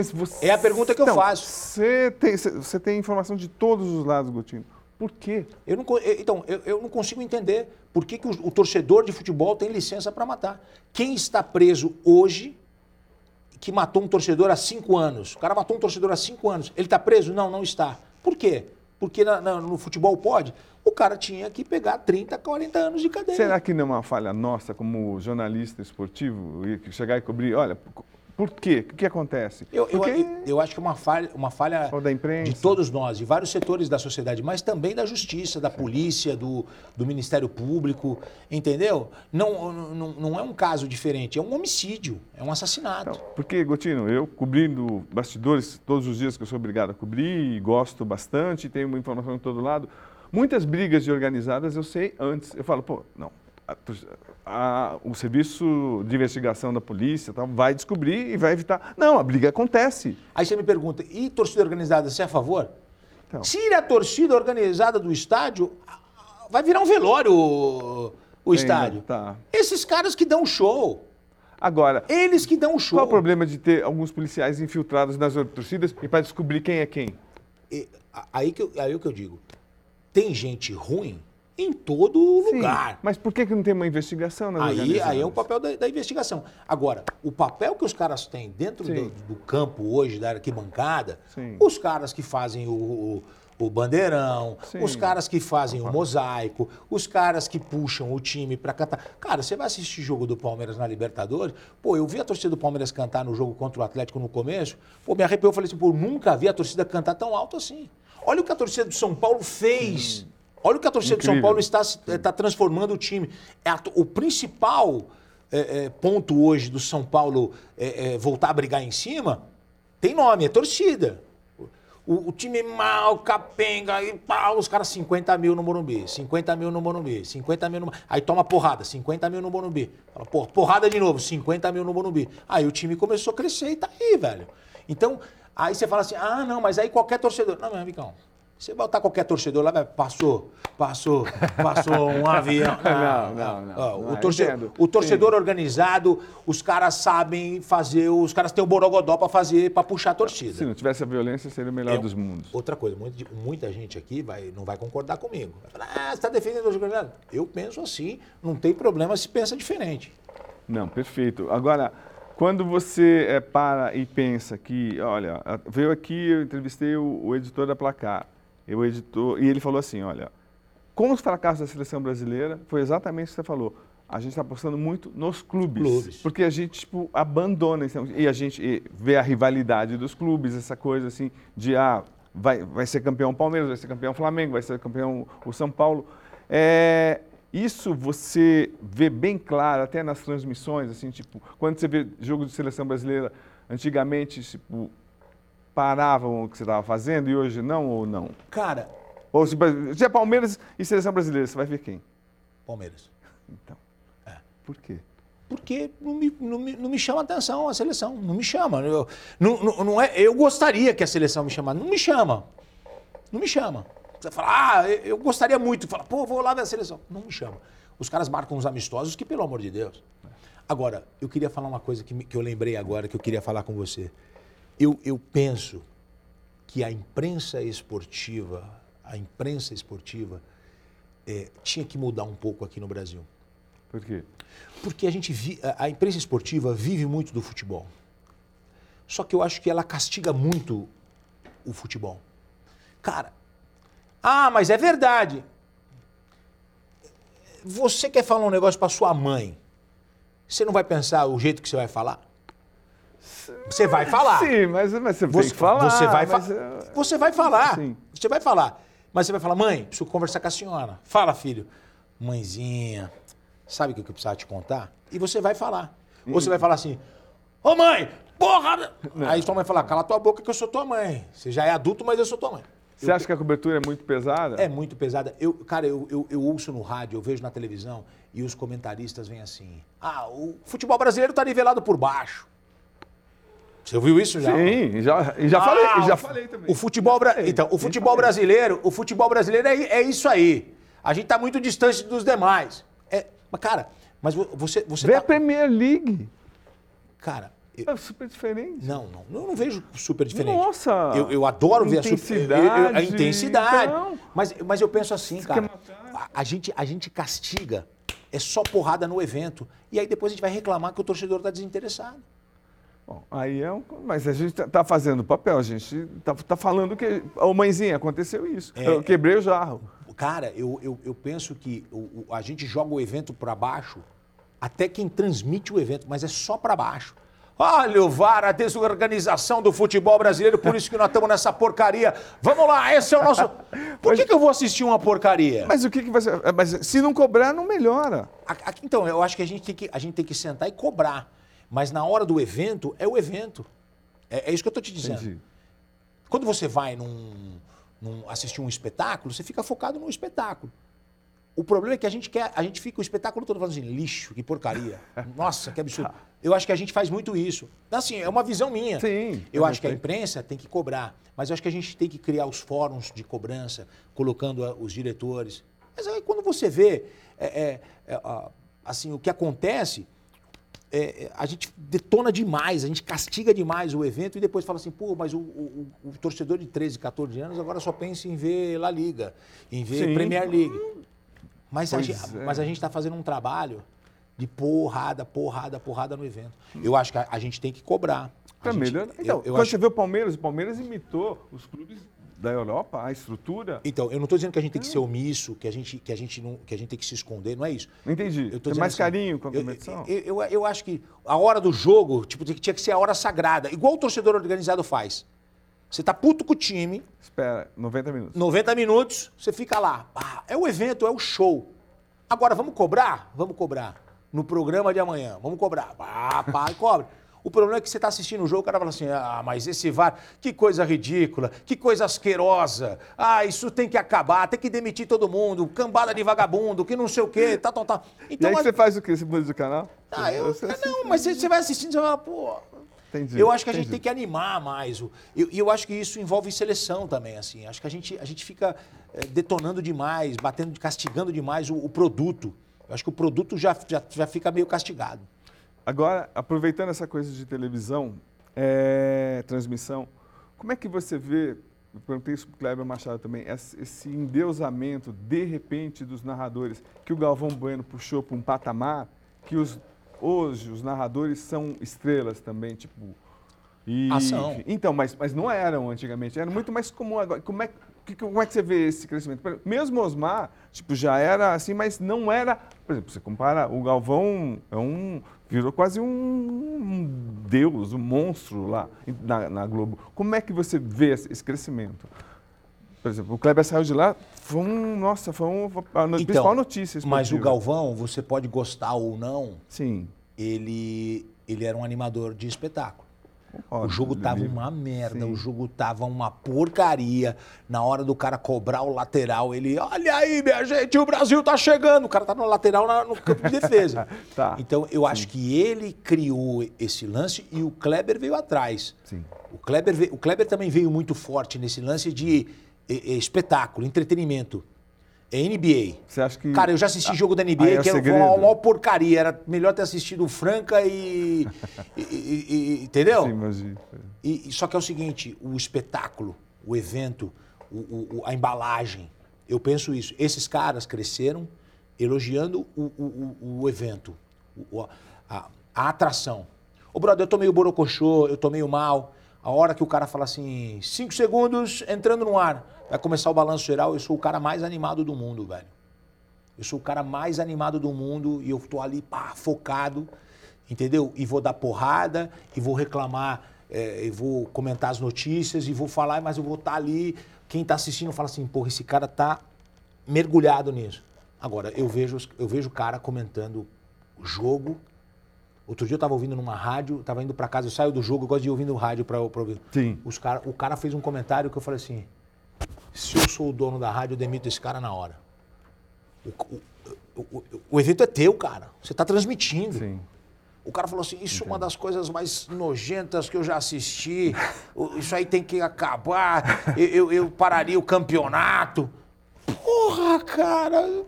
se você... É a pergunta que eu Então, faço. Você tem, você- tem informação de todos os lados, Gotino. Por quê? Eu não, eu- então, eu, eu não consigo entender por que, que o, o torcedor de futebol tem licença para matar. Quem está preso hoje, que matou um torcedor há cinco anos, o cara matou um torcedor há cinco anos, ele está preso? Não, não está. Por quê? Porque na- na- no futebol pode? O cara tinha que pegar 30, 40 anos de cadeia. Será que não é uma falha nossa como jornalista esportivo chegar e cobrir? Olha, por quê? O que acontece? Eu, eu, Porque eu acho que é uma falha, uma falha Ou da imprensa. de todos nós, de vários setores da sociedade, mas também da justiça, da polícia, do, do Ministério Público, entendeu? Não, não, não é um caso diferente, é um homicídio, é um assassinato. Então, porque, Gotino, eu cobrindo bastidores todos os dias que eu sou obrigado a cobrir, gosto bastante, tenho uma informação de todo lado. Muitas brigas de organizadas eu sei antes. Eu falo, pô, não. a- a- o serviço de investigação da polícia tal, vai descobrir e vai evitar. Não, a briga acontece. Aí você me pergunta, e torcida organizada, você é a favor? Então. Tira a torcida organizada do estádio, vai virar um velório o, o estádio. Tá. Esses caras que dão show, Agora, eles que dão show. qual o problema de ter alguns policiais infiltrados nas torcidas e para descobrir quem é quem? E- aí, que eu, aí é o que eu digo. Tem gente ruim em todo Sim, lugar. Mas por que, que não tem uma investigação nas Aí, organizadas? aí é o papel da, da investigação. Agora, o papel que os caras têm dentro do, do campo hoje, da arquibancada, Sim. os caras que fazem o, o, o bandeirão, Sim. os caras que fazem o mosaico, os caras que puxam o time pra cantar. Cara, você vai assistir jogo do Palmeiras na Libertadores, pô, eu vi a torcida do Palmeiras cantar no jogo contra o Atlético no começo, pô, me arrepiou, falei assim, pô, nunca vi a torcida cantar tão alto assim. Olha o que a torcida do São Paulo fez. Olha o que a torcida do São Incrível. Paulo está, está transformando o time. É a- o principal é, é, ponto hoje do São Paulo é, voltar a brigar em cima tem nome, é torcida. O, o time mal, capenga, e pau, os caras 50 mil no Morumbi, 50 mil no Morumbi, 50 mil no Aí toma porrada, 50 mil no Morumbi. Fala, porra, porrada de novo, 50 mil no Morumbi. Aí o time começou a crescer e tá aí, velho. Então, aí você fala assim, ah, não, mas aí qualquer torcedor. Não, meu amigão, Você botar qualquer torcedor lá, vai, passou, passou, passou um avião. Não, não, não. Ó, Não, o, torce- entendo. o torcedor organizado, os caras sabem fazer, os caras têm o borogodó pra fazer, pra puxar a torcida. Se não tivesse a violência, seria o melhor Eu- dos mundos. Outra coisa, muita, muita gente aqui vai, não vai concordar comigo. Vai falar, ah, você está defendendo o organizado. Eu penso assim, não tem problema se pensa diferente. Não, perfeito. Agora, quando você eh, para e pensa que, olha, veio aqui, eu entrevistei o, o editor da Placar, eu editor, e ele falou assim, olha, com os fracassos da seleção brasileira, foi exatamente o que você falou. A gente está apostando muito nos clubes, Clubes. porque a gente tipo, abandona e a gente vê a rivalidade dos clubes, essa coisa assim de ah, vai, vai ser campeão o Palmeiras, vai ser campeão o Flamengo, vai ser campeão o São Paulo. É, isso você vê bem claro até nas transmissões, assim, tipo, quando você vê jogo de seleção brasileira, antigamente, tipo, paravam o que você estava fazendo e hoje não ou não? Cara, Ou se, se é Palmeiras e seleção brasileira, você vai ver quem? Palmeiras. Então. Por quê? Porque não me, não, me, não me chama atenção a seleção. Não me chama. Eu, não, não, não é, eu gostaria que a seleção me chamasse. Não me chama. Não me chama. Você fala, ah, eu gostaria muito. Fala, pô, vou lá ver a seleção. Não me chama. Os caras marcam uns amistosos que, pelo amor de Deus. Agora, eu queria falar uma coisa que, que eu lembrei agora, que eu queria falar com você. Eu, eu penso que a imprensa esportiva, a imprensa esportiva, eh, tinha que mudar um pouco aqui no Brasil. Por quê? Porque a gente vi, a- a imprensa esportiva vive muito do futebol. Só que eu acho que ela castiga muito o futebol. Cara, ah, mas é verdade. Você quer falar um negócio para sua mãe? Você não vai pensar o jeito que você vai falar? Você vai falar. Sim, mas, mas você, Você, tem que falar. você vai mas, fa- eh, Você vai falar. Sim. Você vai falar. Mas você vai falar, mãe, preciso conversar com a senhora. Fala, filho. Mãezinha, sabe o que eu precisava te contar? E você vai falar. Ou você vai falar assim, ô mãe, porra! Aí sua mãe vai falar, cala tua boca que eu sou tua mãe. Você já é adulto, mas eu sou tua mãe. Você acha que a cobertura é muito pesada? É muito pesada. Eu, cara, eu, eu, eu ouço no rádio, eu vejo na televisão e os comentaristas vêm assim. Ah, o futebol brasileiro tá nivelado por baixo. Você ouviu isso já? Sim, já, já Ah, falei, já falei também. O futebol, bra- então, o futebol brasileiro, o futebol brasileiro é, é isso aí. A gente tá muito distante dos demais. É, mas cara, mas vo- você você Vê tá, a Premier League. cara, eu- É super diferente. não, não, eu não vejo super diferente. Nossa! Eu, eu adoro ver a, su- eu- eu- a Intensidade, então. Mas, mas eu penso assim, cara, a, a gente, a gente castiga, é só porrada no evento. E aí depois a gente vai reclamar que o torcedor tá desinteressado. Bom, aí é um. Mas a gente tá- tá fazendo papel, a gente tá, tá falando que. Ô, mãezinha, aconteceu isso. É. Eu quebrei o jarro. Cara, eu, eu, eu penso que o- a gente joga o evento para baixo, até quem transmite o evento, mas é só para baixo. Olha o VAR, a desorganização do futebol brasileiro, por isso que nós estamos nessa porcaria. Vamos lá, esse é o nosso. Por que, que eu vou assistir uma porcaria? Mas o que, que ser? Mas se não cobrar, não melhora. Então, eu acho que a gente, tem que a gente tem que sentar e cobrar. Mas na hora do evento, é o evento. É, é isso que eu estou te dizendo. Entendi. Quando você vai num, num- assistir um espetáculo, você fica focado no espetáculo. O problema é que a gente quer, a gente fica o espetáculo todo falando assim, lixo, que porcaria. Nossa, que absurdo. Eu acho que a gente faz muito isso. Assim, é uma visão minha. Sim, Eu acho que a imprensa tem que cobrar, mas eu acho que a gente tem que criar os fóruns de cobrança, colocando os diretores. Mas aí quando você vê é, é, é, assim, o que acontece, é, é, a gente detona demais, a gente castiga demais o evento e depois fala assim, pô, mas o, o- o torcedor de 13, 14 anos agora só pensa em ver La Liga, em ver Sim. Premier League. Mas a, gente, é. mas a gente está fazendo um trabalho de porrada, porrada, porrada no evento. Eu acho que a, a gente tem que cobrar. Gente- melhorar. eu- Então, eu quando acho- você vê o Palmeiras, o Palmeiras imitou os clubes da Europa, a estrutura. Então, eu não estou dizendo que a gente tem que ser omisso, que a gente, que a gente, não, que a gente tem que se esconder, não é isso. Não entendi. Eu Tem mais assim, carinho com a eu- competição? Eu, eu, eu acho que a hora do jogo tipo, tinha que ser a hora sagrada, igual o torcedor organizado faz. Você tá puto com o time, Espera, 90 minutos. 90 minutos, você fica lá. Ah, é o evento, é o show. Agora, vamos cobrar? Vamos cobrar. No programa de amanhã, vamos cobrar. Ah, pá, e cobra. O problema é que você está assistindo o jogo, o cara fala assim: ah, mas esse VAR, que coisa ridícula, que coisa asquerosa. Ah, isso tem que acabar, tem que demitir todo mundo, cambada de vagabundo, que não sei o quê, tal, tal, tal. E Então, aí a- você faz o quê? Você muda de canal? ah, eu, Você assiste- não, mas você, você vai assistindo e você vai falar, pô. Entendi, eu acho que a gente tem que animar mais. E eu, eu acho que isso envolve seleção também, assim. Acho que a gente, a gente fica eh, detonando demais, batendo, castigando demais o, o produto. Eu acho que o produto já, já, já fica meio castigado. Agora, aproveitando essa coisa de televisão, é, transmissão, como é que você vê, eu perguntei isso para o Kleber Machado também, esse, endeusamento, de repente, dos narradores, que o Galvão Bueno puxou para um patamar, que os, hoje os narradores são estrelas também, tipo... E, Ação. Então, mas, mas não eram antigamente, era muito mais comum agora. Como é, que, como é que você vê esse crescimento? Mesmo Osmar, tipo, já era assim, mas não era. Por exemplo, você compara, o Galvão é um. virou quase um, um deus, um monstro lá na, na Globo. Como é que você vê esse, crescimento? Por exemplo, o Kleber saiu de lá, foi um. Nossa, foi um, a no- principal notícia. Então, Mas o esportiva. Galvão, você pode gostar ou não, Sim. ele, ele era um animador de espetáculo. O jogo tava ele- uma merda, Sim. o jogo tava uma porcaria. Na hora do cara cobrar o lateral, ele, olha aí, minha gente, o Brasil tá chegando. O cara tá no lateral na- no campo de defesa. Tá. Então, eu acho que ele criou esse lance e o Kleber veio atrás. Sim. O Kleber, veio- o Kleber também veio muito forte nesse lance de espetáculo, entretenimento. É NBA. Você acha que. Cara, eu já assisti jogo da NBA é que era segredo. uma, uma porcaria. Era melhor ter assistido o Franca e. e- e- e- entendeu? Sim, imagina. E, só que é o seguinte: o espetáculo, o evento, o- o- a embalagem. Eu penso isso. Esses caras cresceram elogiando o, o- o- evento, a, a atração. Ô, brother, eu tô meio borocochô, eu tô meio mal. A hora que o cara fala assim, cinco segundos entrando no ar, vai começar o balanço geral, eu sou o cara mais animado do mundo, velho. Eu sou o cara mais animado do mundo e eu tô ali, pá, focado, entendeu? E vou dar porrada, e vou reclamar, é, e vou comentar as notícias, e vou falar, mas eu vou estar ali. Quem tá assistindo fala assim, porra, esse cara tá mergulhado nisso. Agora, eu vejo, eu vejo o cara comentando o jogo. Outro dia eu tava ouvindo numa rádio, tava indo pra casa, eu saio do jogo, eu gosto de ir ouvindo rádio pra, pra ouvir. Sim. Os cara, o cara fez um comentário que eu falei assim: se eu sou o dono da rádio, eu demito esse cara na hora. O, o- o- o- evento é teu, cara. Você está transmitindo. Sim. O cara falou assim: Isso é uma das coisas mais nojentas que eu já assisti. Isso aí tem que acabar. Eu, eu- eu pararia o campeonato. Porra, cara.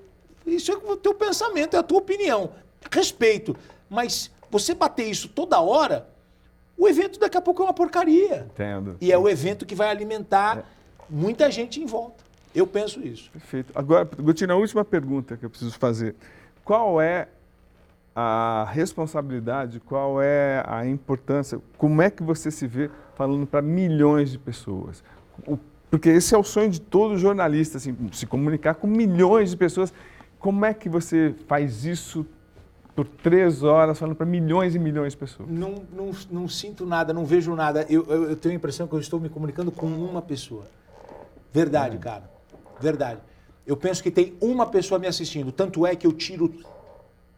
Isso é o teu pensamento, é a tua opinião. Respeito. Mas você bater isso toda hora, o evento daqui a pouco é uma porcaria. Entendo. E é o evento que vai alimentar muita gente em volta. Eu penso isso. Perfeito. Agora, Gutina, a última pergunta que eu preciso fazer. Qual é a responsabilidade, qual é a importância, como é que você se vê falando para milhões de pessoas? O- porque esse é o sonho de todo jornalista, assim, se comunicar com milhões de pessoas. Como é que você faz isso por três horas falando para milhões e milhões de pessoas? Não, não, não sinto nada, não vejo nada. Eu, eu, eu tenho a impressão que eu estou me comunicando com uma pessoa. Verdade, cara. Verdade. Eu penso que tem uma pessoa me assistindo. Tanto é que eu tiro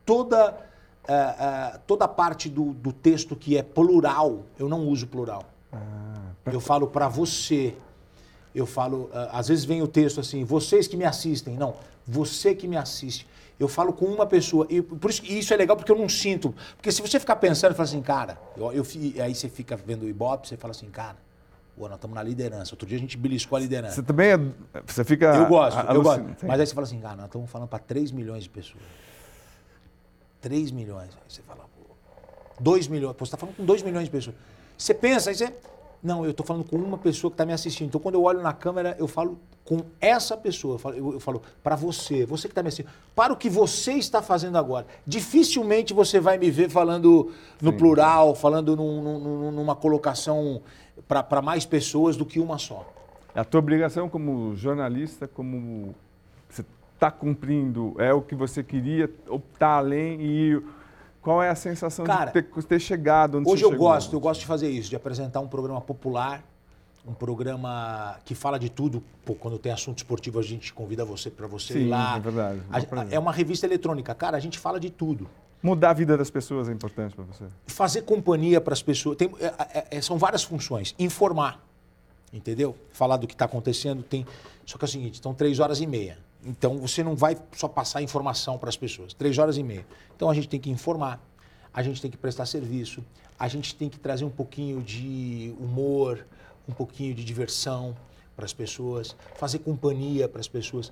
toda, ah, ah, toda a parte do, do texto que é plural. Eu não uso plural. Eu falo para você. Eu falo, ah, às vezes vem o texto assim, vocês que me assistem. Não, você que me assiste. Eu falo com uma pessoa. E por isso, e isso é legal porque eu não sinto. Porque se você ficar pensando e falar assim, cara, eu, eu aí você fica vendo o Ibope, você fala assim, cara, pô, nós estamos na liderança. Outro dia a gente beliscou a liderança. Você também é, você fica Eu gosto, a- eu gosto. Sim. Mas aí você fala assim, cara, nós estamos falando para 3 milhões de pessoas. 3 milhões. Aí você fala, pô, 2 milhões. Pô, você está falando com 2 milhões de pessoas. Você pensa, aí você. Não, eu estou falando com uma pessoa que está me assistindo. Então, quando eu olho na câmera, eu falo com essa pessoa. Eu falo, falo para você, você que está me assistindo, para o que você está fazendo agora. Dificilmente você vai me ver falando no Sim. plural, falando num- num- numa colocação para mais pessoas do que uma só. A tua obrigação como jornalista, como você está cumprindo, é o que você queria, está além e qual é a sensação Cara, de ter, ter chegado onde Hoje você eu chegou? gosto, eu gosto de fazer isso, de apresentar um programa popular, um programa que fala de tudo. Pô, quando tem assunto esportivo, a gente convida você para você Sim, ir lá. é verdade, A- é uma revista eletrônica. Cara, a gente fala de tudo. Mudar a vida das pessoas é importante para você. Fazer companhia para as pessoas. tem- é- é- é- são várias funções. Informar, entendeu? Falar do que está acontecendo. Tem, só que é o seguinte, são três horas e meia. Então você não vai só passar informação para as pessoas. Três horas e meia. Então a gente tem que informar. a gente tem que prestar serviço, a gente tem que trazer um pouquinho de humor, um pouquinho de diversão para as pessoas, fazer companhia para as pessoas,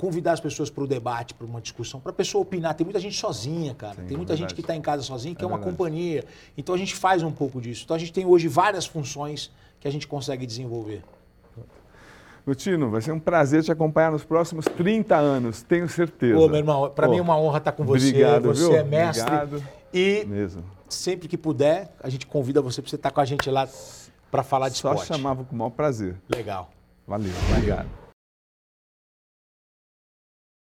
convidar as pessoas para o debate, para uma discussão, para a pessoa opinar. Tem muita gente sozinha, cara. Sim, tem muita é gente que está em casa sozinha, que é, é uma verdade. companhia. Então a gente faz um pouco disso. Então a gente tem hoje várias funções que a gente consegue desenvolver. Lutino, vai ser um prazer te acompanhar nos próximos 30 anos, tenho certeza. Ô, meu irmão, para mim é uma honra estar com você. Obrigado, você viu? é mestre. Obrigado. E Mesmo. sempre que puder, a gente convida você para você estar com a gente lá para falar de Só esporte. chamava com o maior prazer. Legal. Valeu. Obrigado.